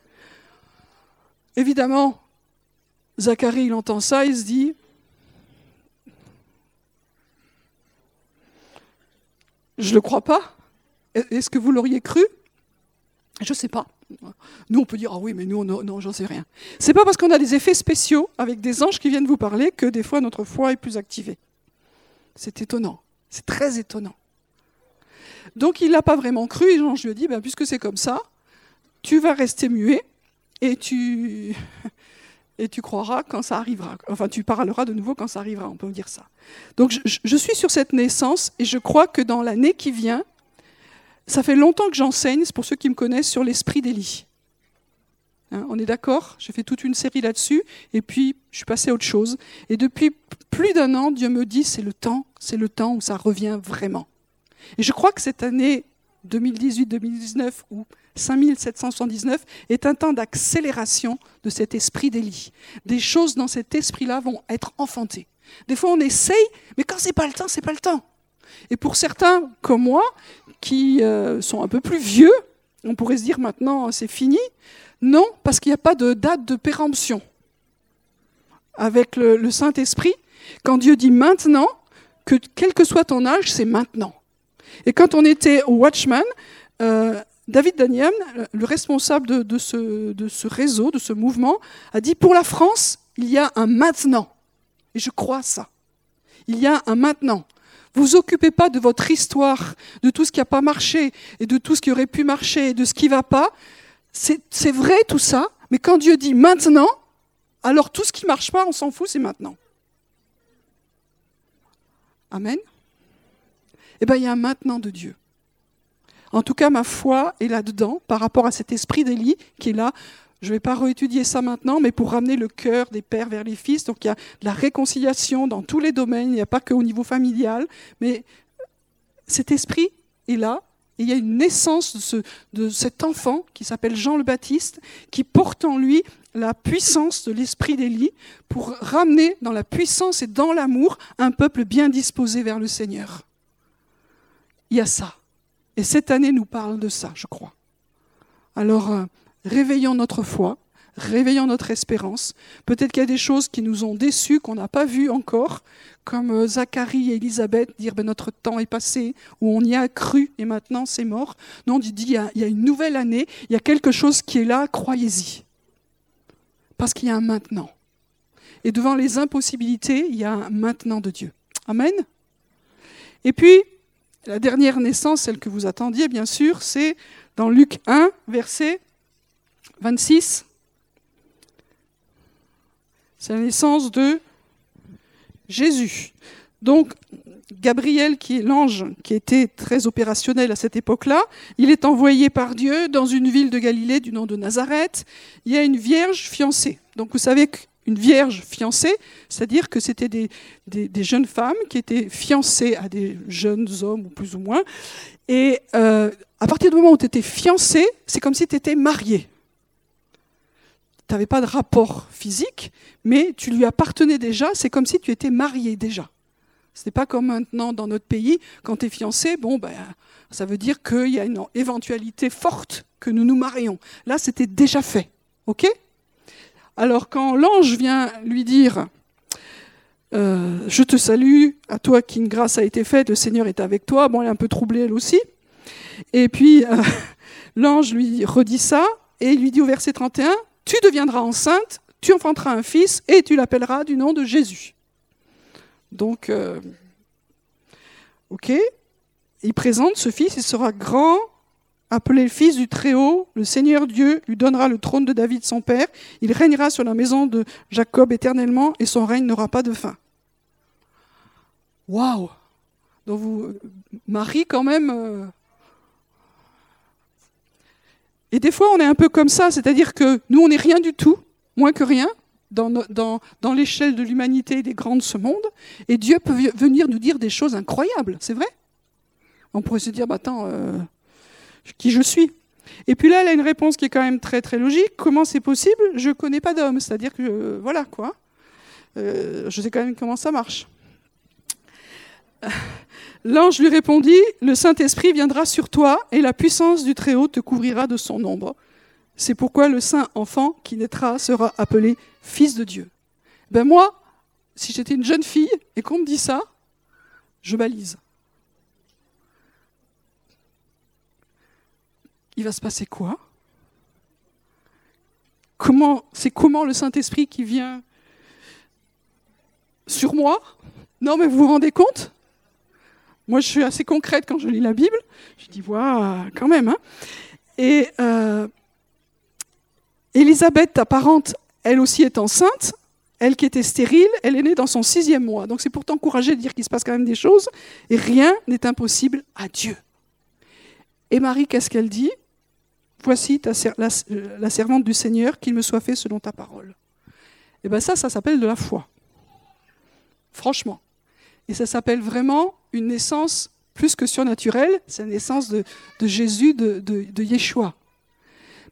Évidemment, Zacharie, il entend ça, il se dit, je ne le crois pas. Est-ce que vous l'auriez cru Je ne sais pas. Nous, on peut dire, ah oui, mais nous, non, non j'en sais rien. C'est pas parce qu'on a des effets spéciaux avec des anges qui viennent vous parler que des fois notre foi est plus activée. C'est étonnant. C'est très étonnant. Donc il n'a pas vraiment cru, et je lui ai dit, ben, puisque c'est comme ça, tu vas rester muet et tu, (laughs) et tu croiras quand ça arrivera. Enfin, tu parleras de nouveau quand ça arrivera, on peut dire ça. Donc je, suis sur cette naissance et je crois que dans l'année qui vient, ça fait longtemps que j'enseigne, pour ceux qui me connaissent, sur l'esprit d'Élie. Hein, on est d'accord? J'ai fait toute une série là-dessus, et puis je suis passé à autre chose. Et depuis plus d'un an, Dieu me dit, c'est le temps, c'est le temps où ça revient vraiment. Et je crois que cette année 2018-2019 ou 5779 est un temps d'accélération de cet esprit d'Élie. Des choses dans cet esprit-là vont être enfantées. Des fois, on essaye, mais quand c'est pas le temps, c'est pas le temps. Et pour certains comme moi, qui euh, sont un peu plus vieux, on pourrait se dire maintenant c'est fini. Non, parce qu'il n'y a pas de date de péremption. Avec le, le Saint-Esprit, quand Dieu dit maintenant, que quel que soit ton âge, c'est maintenant. Et quand on était au Watchman, euh, David Daniel, le responsable de, ce, réseau, de ce mouvement, a dit pour la France, il y a un maintenant. Et je crois ça. Il y a un maintenant. Vous vous occupez pas de votre histoire, de tout ce qui n'a pas marché, et de tout ce qui aurait pu marcher, et de ce qui ne va pas. C'est vrai tout ça, mais quand Dieu dit maintenant, alors tout ce qui ne marche pas, on s'en fout, c'est maintenant. Amen eh bien, il y a maintenant de Dieu. En tout cas, ma foi est là-dedans par rapport à cet esprit d'Élie qui est là. Je ne vais pas réétudier ça maintenant, mais pour ramener le cœur des pères vers les fils. Donc il y a de la réconciliation dans tous les domaines, il n'y a pas qu'au niveau familial, mais cet esprit est là. Et il y a une naissance de, de cet enfant qui s'appelle Jean le Baptiste, qui porte en lui la puissance de l'esprit d'Élie pour ramener dans la puissance et dans l'amour un peuple bien disposé vers le Seigneur il y a ça. Et cette année nous parle de ça, je crois. Alors, euh, réveillons notre foi, réveillons notre espérance. Peut-être qu'il y a des choses qui nous ont déçus, qu'on n'a pas vues encore, comme euh, Zacharie et Élisabeth dire ben, notre temps est passé, ou on y a cru et maintenant c'est mort. Non, il dit il y a une nouvelle année, il y a quelque chose qui est là, croyez-y. Parce qu'il y a un maintenant. Et devant les impossibilités, il y a un maintenant de Dieu. Amen. Et puis, la dernière naissance, celle que vous attendiez bien sûr, c'est dans Luc 1, verset 26. C'est la naissance de Jésus. Donc, Gabriel, qui est l'ange qui était très opérationnel à cette époque-là, il est envoyé par Dieu dans une ville de Galilée du nom de Nazareth. Il y a une vierge fiancée. Donc, vous savez que une vierge fiancée, c'est-à-dire que c'était des, jeunes femmes qui étaient fiancées à des jeunes hommes, ou plus ou moins. Et euh, à partir du moment où tu étais fiancée, c'est comme si tu étais mariée. n'avais pas de rapport physique, mais tu lui appartenais déjà, c'est comme si tu étais marié déjà. Ce n'est pas comme maintenant dans notre pays, quand tu es fiancé, bon, ben, ça veut dire qu'il y a une éventualité forte que nous nous marions. Là, c'était déjà fait. OK? Alors, quand l'ange vient lui dire euh, Je te salue, à toi qui une grâce a été faite, le Seigneur est avec toi, bon, elle est un peu troublée elle aussi. Et puis, euh, (laughs) l'ange lui redit ça, et il lui dit au verset 31 Tu deviendras enceinte, tu enfanteras un fils, et tu l'appelleras du nom de Jésus. Donc, euh, ok, il présente ce fils, il sera grand, appelé le fils du Très-Haut, le Seigneur Dieu lui donnera le trône de David son père, il régnera sur la maison de Jacob éternellement, et son règne n'aura pas de fin. Waouh. Donc vous, Marie quand même... Euh, et des fois on est un peu comme ça, c'est-à-dire que nous on n'est rien du tout, moins que rien, dans, dans, l'échelle de l'humanité des grands de ce monde, et Dieu peut venir nous dire des choses incroyables, c'est vrai? On pourrait se dire, bah, attends, euh, qui je suis Et puis là, elle a une réponse qui est quand même très très logique. Comment c'est possible? Je ne connais pas d'homme, c'est-à-dire que, voilà quoi. Euh, je sais quand même comment ça marche. L'ange lui répondit, le Saint-Esprit viendra sur toi et la puissance du Très-Haut te couvrira de son ombre. C'est pourquoi le saint enfant qui naîtra sera appelé fils de Dieu. Ben moi, si j'étais une jeune fille et qu'on me dit ça, je balise. Il va se passer quoi? Comment c'est comment le Saint-Esprit qui vient sur moi? Non, mais vous vous rendez compte? Moi, je suis assez concrète quand je lis la Bible. Je dis, waouh, quand même. Hein et euh, Élisabeth, ta parente, elle aussi est enceinte, elle qui était stérile, elle est née dans son sixième mois. Donc c'est pour t'encourager de dire qu'il se passe quand même des choses, et rien n'est impossible à Dieu. Et Marie, qu'est-ce qu'elle dit? Voici la, servante du Seigneur, qu'il me soit fait selon ta parole. Et eh bien ça, ça s'appelle de la foi. Franchement. Et ça s'appelle vraiment une naissance plus que surnaturelle, c'est la naissance de, Jésus, de Yeshua.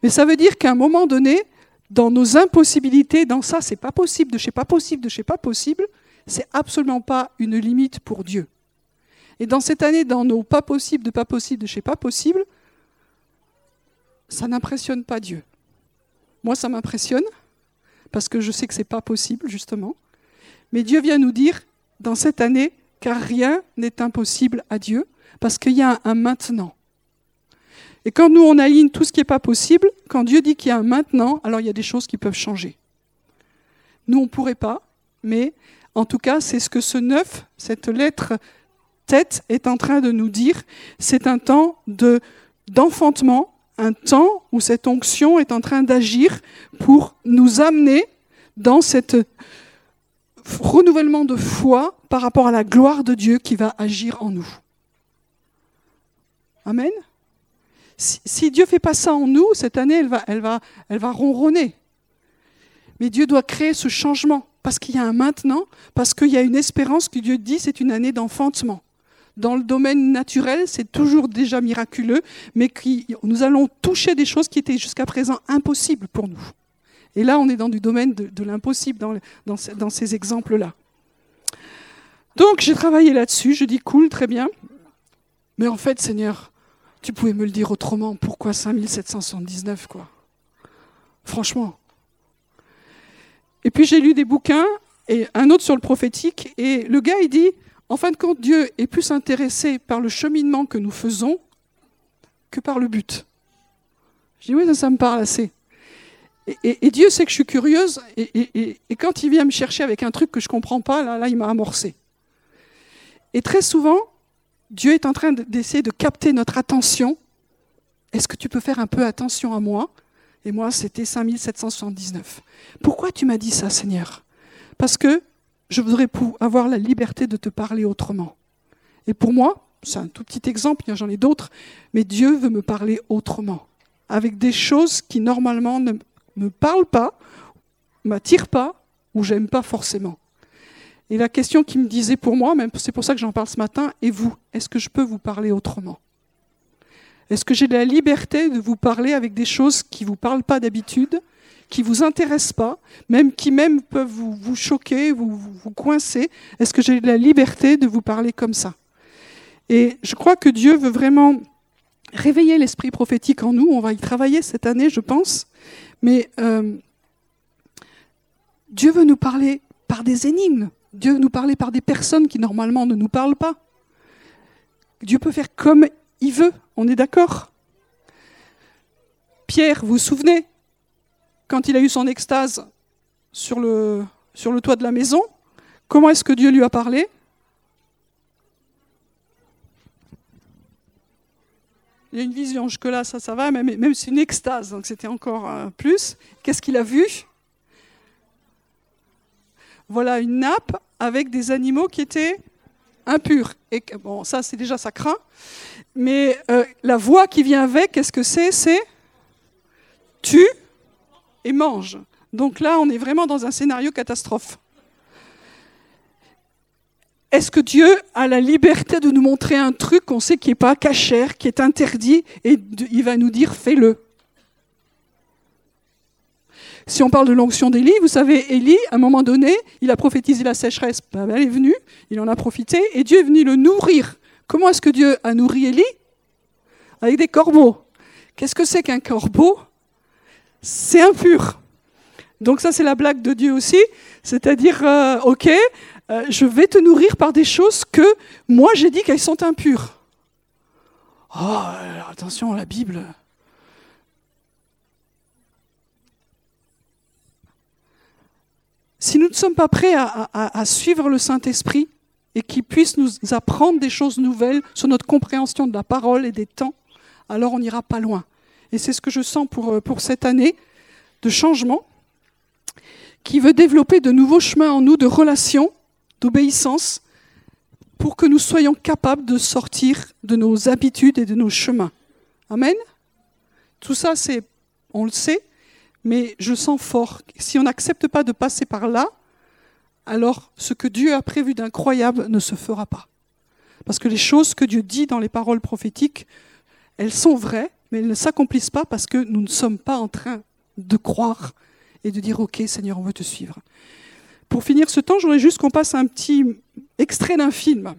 Mais ça veut dire qu'à un moment donné, dans nos impossibilités, dans ça, c'est pas possible, de chez pas possible, de chez pas possible, c'est absolument pas une limite pour Dieu. Et dans cette année, dans nos pas possibles, de pas possible, de chez pas possible, ça n'impressionne pas Dieu. Moi, ça m'impressionne parce que je sais que c'est pas possible, justement. Mais Dieu vient nous dire dans cette année, car rien n'est impossible à Dieu, parce qu'il y a un maintenant. Et quand nous, on aligne tout ce qui n'est pas possible, quand Dieu dit qu'il y a un maintenant, alors il y a des choses qui peuvent changer. Nous, on ne pourrait pas, mais en tout cas, c'est ce que ce neuf, cette lettre tête, est en train de nous dire. C'est un temps de, d'enfantement, un temps où cette onction est en train d'agir pour nous amener dans cet renouvellement de foi par rapport à la gloire de Dieu qui va agir en nous. Amen si, Dieu ne fait pas ça en nous, cette année, elle va, elle, va, elle va ronronner. Mais Dieu doit créer ce changement, parce qu'il y a un maintenant, parce qu'il y a une espérance que Dieu dit, c'est une année d'enfantement. Dans le domaine naturel, c'est toujours déjà miraculeux, mais qui, nous allons toucher des choses qui étaient jusqu'à présent impossibles pour nous. Et là, on est dans du domaine de, l'impossible, dans, dans, dans ces exemples-là. Donc, j'ai travaillé là-dessus, je dis cool, très bien. Mais en fait, Seigneur, tu pouvais me le dire autrement. Pourquoi 5779, quoi? Franchement. Et puis j'ai lu des bouquins, et un autre sur le prophétique, et le gars, il dit, en fin de compte, Dieu est plus intéressé par le cheminement que nous faisons que par le but. Je dis, oui, ça, me parle assez. Et, Dieu sait que je suis curieuse, et, et, quand il vient me chercher avec un truc que je ne comprends pas, là, là, il m'a amorcé. Et très souvent, Dieu est en train d'essayer de capter notre attention. Est-ce que tu peux faire un peu attention à moi? Et moi, c'était 5779. Pourquoi tu m'as dit ça, Seigneur? Parce que je voudrais avoir la liberté de te parler autrement. Et pour moi, c'est un tout petit exemple, j'en ai d'autres, mais Dieu veut me parler autrement, avec des choses qui normalement ne me parlent pas, m'attirent pas, ou j'aime pas forcément. Et la question qui me disait pour moi, même c'est pour ça que j'en parle ce matin, et vous, est-ce que je peux vous parler autrement? Est-ce que j'ai la liberté de vous parler avec des choses qui ne vous parlent pas d'habitude, qui vous intéressent pas, même qui même peuvent vous, vous choquer, vous, vous, vous coincer, est-ce que j'ai la liberté de vous parler comme ça? Et je crois que Dieu veut vraiment réveiller l'esprit prophétique en nous. On va y travailler cette année, je pense. Mais euh, Dieu veut nous parler par des énigmes. Dieu veut nous parler par des personnes qui normalement ne nous parlent pas. Dieu peut faire comme il veut, on est d'accord? Pierre, vous vous souvenez? Quand il a eu son extase sur le, toit de la maison, comment est-ce que Dieu lui a parlé? Il y a une vision, jusque-là, ça, ça va, même, même c'est une extase, donc c'était encore euh, plus. Qu'est-ce qu'il a vu? Voilà une nappe avec des animaux qui étaient impurs. Et bon, ça, c'est déjà ça craint. Mais euh, la voix qui vient avec, qu'est-ce que c'est? C'est tue et mange. Donc là, on est vraiment dans un scénario catastrophe. Est-ce que Dieu a la liberté de nous montrer un truc qu'on sait qui n'est pas cachère, qui est interdit, et il va nous dire fais-le Si on parle de l'onction d'Élie, vous savez, Élie, à un moment donné, il a prophétisé la sécheresse. Elle est venue, il en a profité, et Dieu est venu le nourrir. Comment est-ce que Dieu a nourri Élie? Avec des corbeaux. Qu'est-ce que c'est qu'un corbeau? C'est impur. Donc ça, c'est la blague de Dieu aussi. C'est-à-dire, euh, ok, euh, je vais te nourrir par des choses que moi j'ai dit qu'elles sont impures. Oh, attention, la Bible. Si nous ne sommes pas prêts à, suivre le Saint-Esprit et qu'il puisse nous apprendre des choses nouvelles sur notre compréhension de la parole et des temps, alors on n'ira pas loin. Et c'est ce que je sens pour, euh, pour cette année de changement, qui veut développer de nouveaux chemins en nous de relations d'obéissance pour que nous soyons capables de sortir de nos habitudes et de nos chemins. Amen. Tout ça, c'est, on le sait, mais je sens fort. Si on n'accepte pas de passer par là, alors ce que Dieu a prévu d'incroyable ne se fera pas. Parce que les choses que Dieu dit dans les paroles prophétiques, elles sont vraies, mais elles ne s'accomplissent pas parce que nous ne sommes pas en train de croire et de dire, OK Seigneur, on veut te suivre. Pour finir ce temps, je voudrais juste qu'on passe un petit extrait d'un film.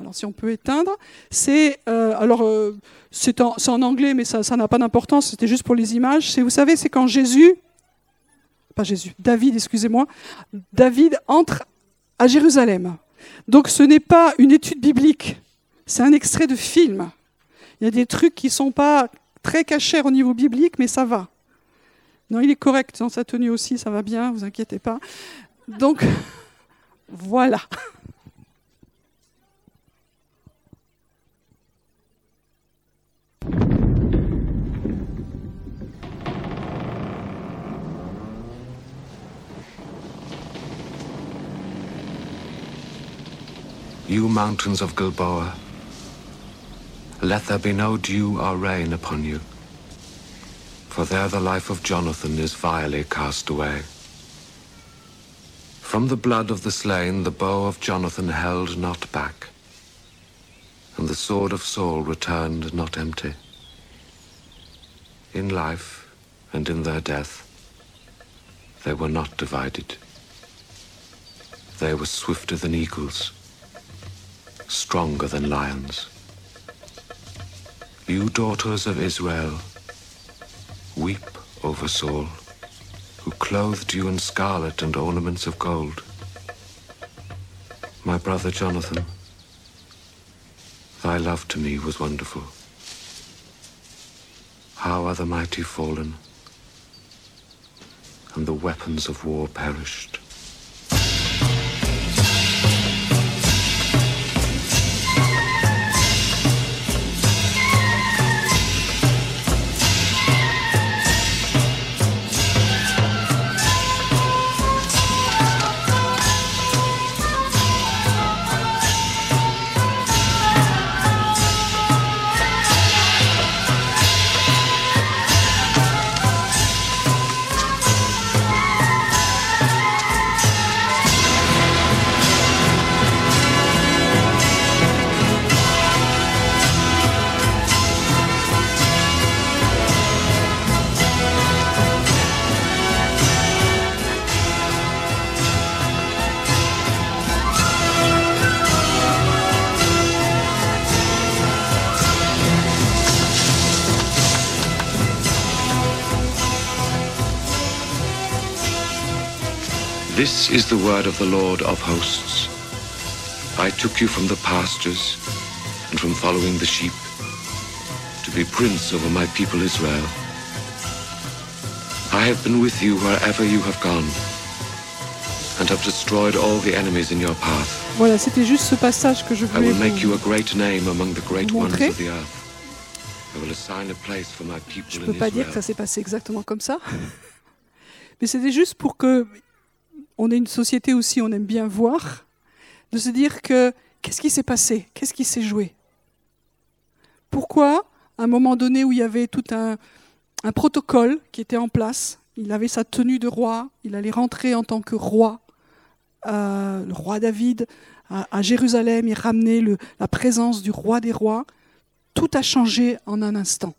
Alors si on peut éteindre, c'est euh, alors euh, c'est en, en, anglais, mais ça n'a pas d'importance. C'était juste pour les images. C'est vous savez, c'est quand Jésus, pas Jésus, David, excusez-moi, David entre à Jérusalem. Donc ce n'est pas une étude biblique, c'est un extrait de film. Il y a des trucs qui sont pas très cachés au niveau biblique, mais ça va. Non, il est correct dans sa tenue aussi, ça va bien, vous inquiétez pas. Donc, (laughs) voilà. You mountains of Gilboa, let there be no dew or rain upon you. for there the life of Jonathan is vilely cast away. From the blood of the slain the bow of Jonathan held not back, and the sword of Saul returned not empty. In life and in their death they were not divided. They were swifter than eagles, stronger than lions. You daughters of Israel, Weep over Saul, who clothed you in scarlet and ornaments of gold. My brother Jonathan, thy love to me was wonderful. How are the mighty fallen, and the weapons of war perished. Word of the Lord of hosts. I took you from the pastures and from following the sheep to be prince over my people Israel. I have been with you wherever you have gone and have destroyed all the enemies in your path. Voilà, c'était juste ce passage que je I voulais will make you a great name among the great ones of the earth. I will assign a place for my people Je in peux pas dire que ça Israel. s'est passé exactement comme ça, (laughs) mais c'était juste pour que on ait une société aussi, on aime bien voir, de se dire que qu'est-ce qui s'est passé, qu'est-ce qui s'est joué, pourquoi à un moment donné où il y avait tout un, protocole qui était en place, il avait sa tenue de roi, il allait rentrer en tant que roi, euh, le roi David à, Jérusalem, il ramenait le- la présence du roi des rois. Tout a changé en un instant.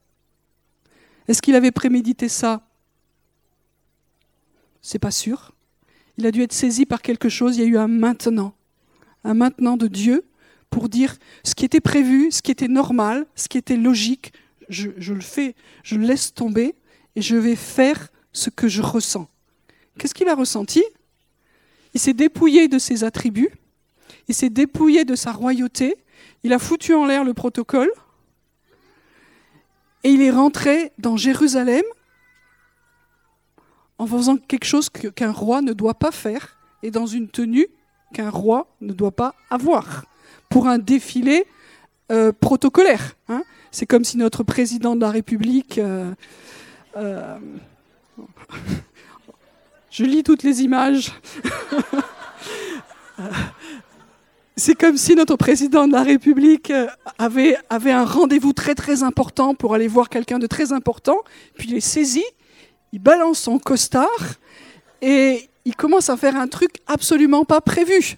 Est-ce qu'il avait prémédité ça? C'est pas sûr. Il a dû être saisi par quelque chose. Il y a eu un maintenant, un maintenant de Dieu pour dire ce qui était prévu, ce qui était normal, ce qui était logique. Je, le fais, je le laisse tomber et je vais faire ce que je ressens. Qu'est-ce qu'il a ressenti? Il s'est dépouillé de ses attributs, il s'est dépouillé de sa royauté, il a foutu en l'air le protocole et il est rentré dans Jérusalem en faisant quelque chose qu'un roi ne doit pas faire et dans une tenue qu'un roi ne doit pas avoir pour un défilé euh, protocolaire. hein. C'est comme si notre président de la République... euh, euh, (laughs) je lis toutes les images. (laughs) C'est comme si notre président de la République avait, avait un rendez-vous très très important pour aller voir quelqu'un de très important, puis il est saisi, il balance son costard et il commence à faire un truc absolument pas prévu.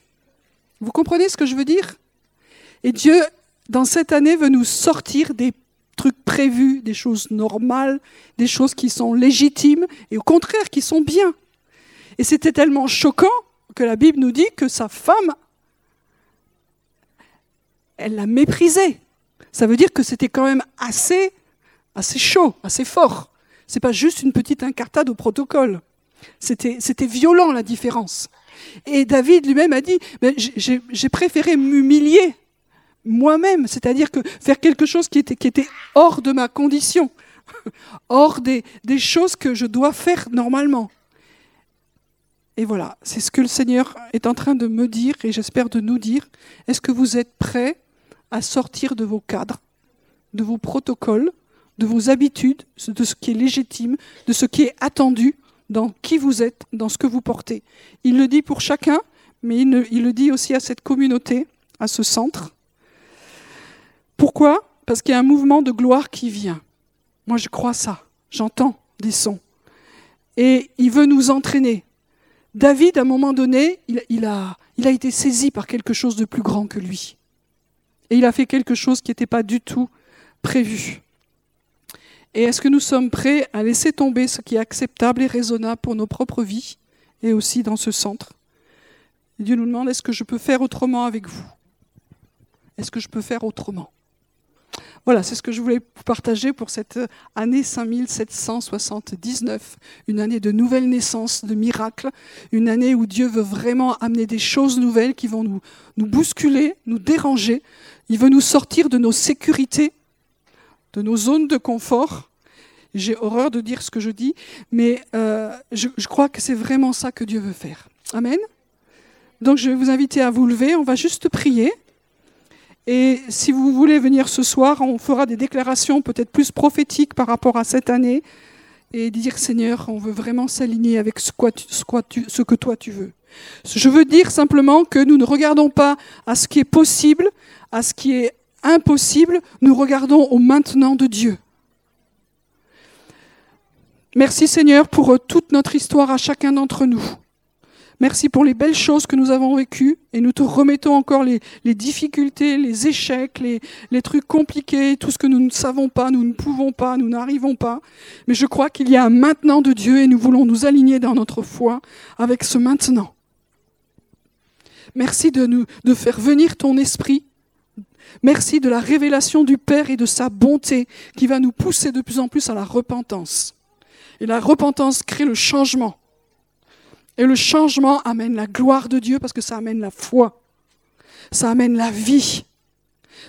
Vous comprenez ce que je veux dire? Et Dieu, dans cette année, veut nous sortir des trucs prévus, des choses normales, des choses qui sont légitimes et au contraire qui sont bien. Et c'était tellement choquant que la Bible nous dit que sa femme elle l'a méprisé. Ça veut dire que c'était quand même assez, assez chaud, assez fort. C'est pas juste une petite incartade au protocole. C'était, violent la différence. Et David lui-même a dit, j'ai- préféré m'humilier moi-même, c'est-à-dire que faire quelque chose qui était, qui était hors de ma condition, (laughs) hors des, des choses que je dois faire normalement. Et voilà, c'est ce que le Seigneur est en train de me dire et j'espère de nous dire. Est-ce que vous êtes prêts à sortir de vos cadres, de vos protocoles, de vos habitudes, de ce qui est légitime, de ce qui est attendu dans qui vous êtes, dans ce que vous portez Il le dit pour chacun, mais il, le dit aussi à cette communauté, à ce centre. Pourquoi? Parce qu'il y a un mouvement de gloire qui vient. Moi, je crois ça. J'entends des sons. Et il veut nous entraîner. David, à un moment donné, il a été saisi par quelque chose de plus grand que lui. Et il a fait quelque chose qui n'était pas du tout prévu. Et est-ce que nous sommes prêts à laisser tomber ce qui est acceptable et raisonnable pour nos propres vies et aussi dans ce centre? Dieu nous demande, est-ce que je peux faire autrement avec vous? Est-ce que je peux faire autrement? Voilà, c'est ce que je voulais partager pour cette année 5779, une année de nouvelles naissances, de miracles, une année où Dieu veut vraiment amener des choses nouvelles qui vont nous, nous bousculer, nous déranger. Il veut nous sortir de nos sécurités, de nos zones de confort. J'ai horreur de dire ce que je dis, mais euh, je, crois que c'est vraiment ça que Dieu veut faire. Amen. Donc je vais vous inviter à vous lever, on va juste prier. Et si vous voulez venir ce soir, on fera des déclarations peut-être plus prophétiques par rapport à cette année et dire Seigneur, on veut vraiment s'aligner avec ce, ce que toi tu veux. Je veux dire simplement que nous ne regardons pas à ce qui est possible, à ce qui est impossible, nous regardons au maintenant de Dieu. Merci Seigneur pour euh, toute notre histoire à chacun d'entre nous. Merci pour les belles choses que nous avons vécues et nous te remettons encore les, difficultés, les échecs, les, les trucs compliqués, tout ce que nous ne savons pas, nous ne pouvons pas, nous n'arrivons pas. Mais je crois qu'il y a un maintenant de Dieu et nous voulons nous aligner dans notre foi avec ce maintenant. Merci de nous de faire venir ton esprit. Merci de la révélation du Père et de sa bonté qui va nous pousser de plus en plus à la repentance. Et la repentance crée le changement. Et le changement amène la gloire de Dieu parce que ça amène la foi. Ça amène la vie.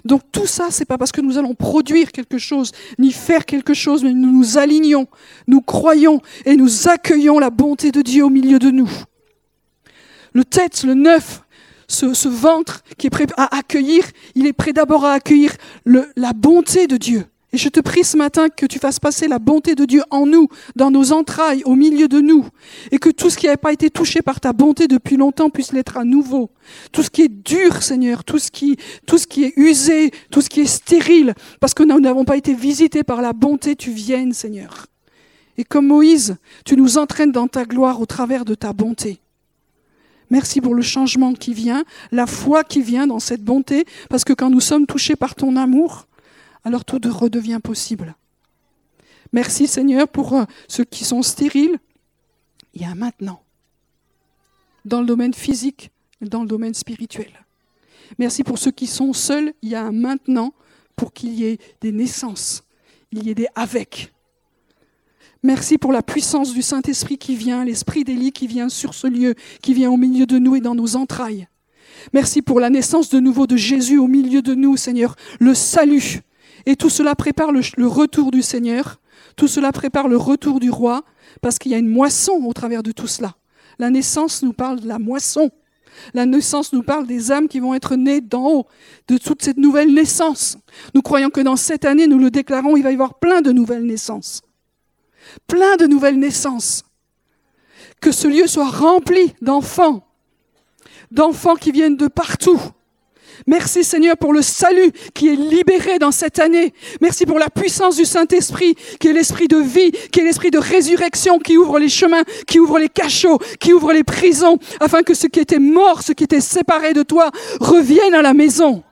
Donc tout ça, c'est pas parce que nous allons produire quelque chose, ni faire quelque chose, mais nous nous alignons, nous croyons et nous accueillons la bonté de Dieu au milieu de nous. Le tête, le neuf, ce, ventre qui est prêt à accueillir, il est prêt d'abord à accueillir la bonté de Dieu. Et je te prie ce matin que tu fasses passer la bonté de Dieu en nous, dans nos entrailles, au milieu de nous, et que tout ce qui n'avait pas été touché par ta bonté depuis longtemps puisse l'être à nouveau. Tout ce qui est dur, Seigneur, tout ce qui, tout ce qui est usé, tout ce qui est stérile, parce que nous n'avons pas été visités par la bonté, tu viennes, Seigneur. Et comme Moïse, tu nous entraînes dans ta gloire au travers de ta bonté. Merci pour le changement qui vient, la foi qui vient dans cette bonté, parce que quand nous sommes touchés par ton amour, alors tout redevient possible. Merci Seigneur pour euh, ceux qui sont stériles. Il y a un maintenant. Dans le domaine physique dans le domaine spirituel. Merci pour ceux qui sont seuls. Il y a un maintenant pour qu'il y ait des naissances. Il y ait des avec. Merci pour la puissance du Saint-Esprit qui vient, l'Esprit d'Élie qui vient sur ce lieu, qui vient au milieu de nous et dans nos entrailles. Merci pour la naissance de nouveau de Jésus au milieu de nous, Seigneur, le salut, et tout cela prépare le, retour du Seigneur, tout cela prépare le retour du roi, parce qu'il y a une moisson au travers de tout cela. La naissance nous parle de la moisson. La naissance nous parle des âmes qui vont être nées d'en haut, de toute cette nouvelle naissance. Nous croyons que dans cette année, nous le déclarons, il va y avoir plein de nouvelles naissances. Plein de nouvelles naissances. Que ce lieu soit rempli d'enfants, d'enfants qui viennent de partout, Merci Seigneur pour le salut qui est libéré dans cette année. Merci pour la puissance du Saint-Esprit qui est l'esprit de vie, qui est l'esprit de résurrection, qui ouvre les chemins, qui ouvre les cachots, qui ouvre les prisons, afin que ceux qui étaient morts, ceux qui étaient séparés de toi, reviennent à la maison.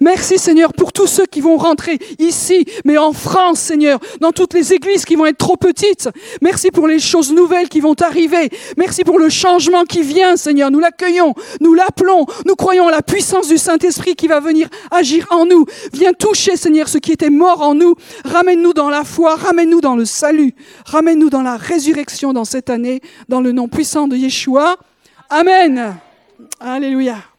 Merci Seigneur pour tous ceux qui vont rentrer ici, mais en France Seigneur, dans toutes les églises qui vont être trop petites. Merci pour les choses nouvelles qui vont arriver. Merci pour le changement qui vient Seigneur. Nous l'accueillons, nous l'appelons, nous croyons à la puissance du Saint-Esprit qui va venir agir en nous. Viens toucher Seigneur ce qui était mort en nous. Ramène-nous dans la foi, ramène-nous dans le salut, ramène-nous dans la résurrection dans cette année, dans le nom puissant de Yeshua. Amen. Alléluia.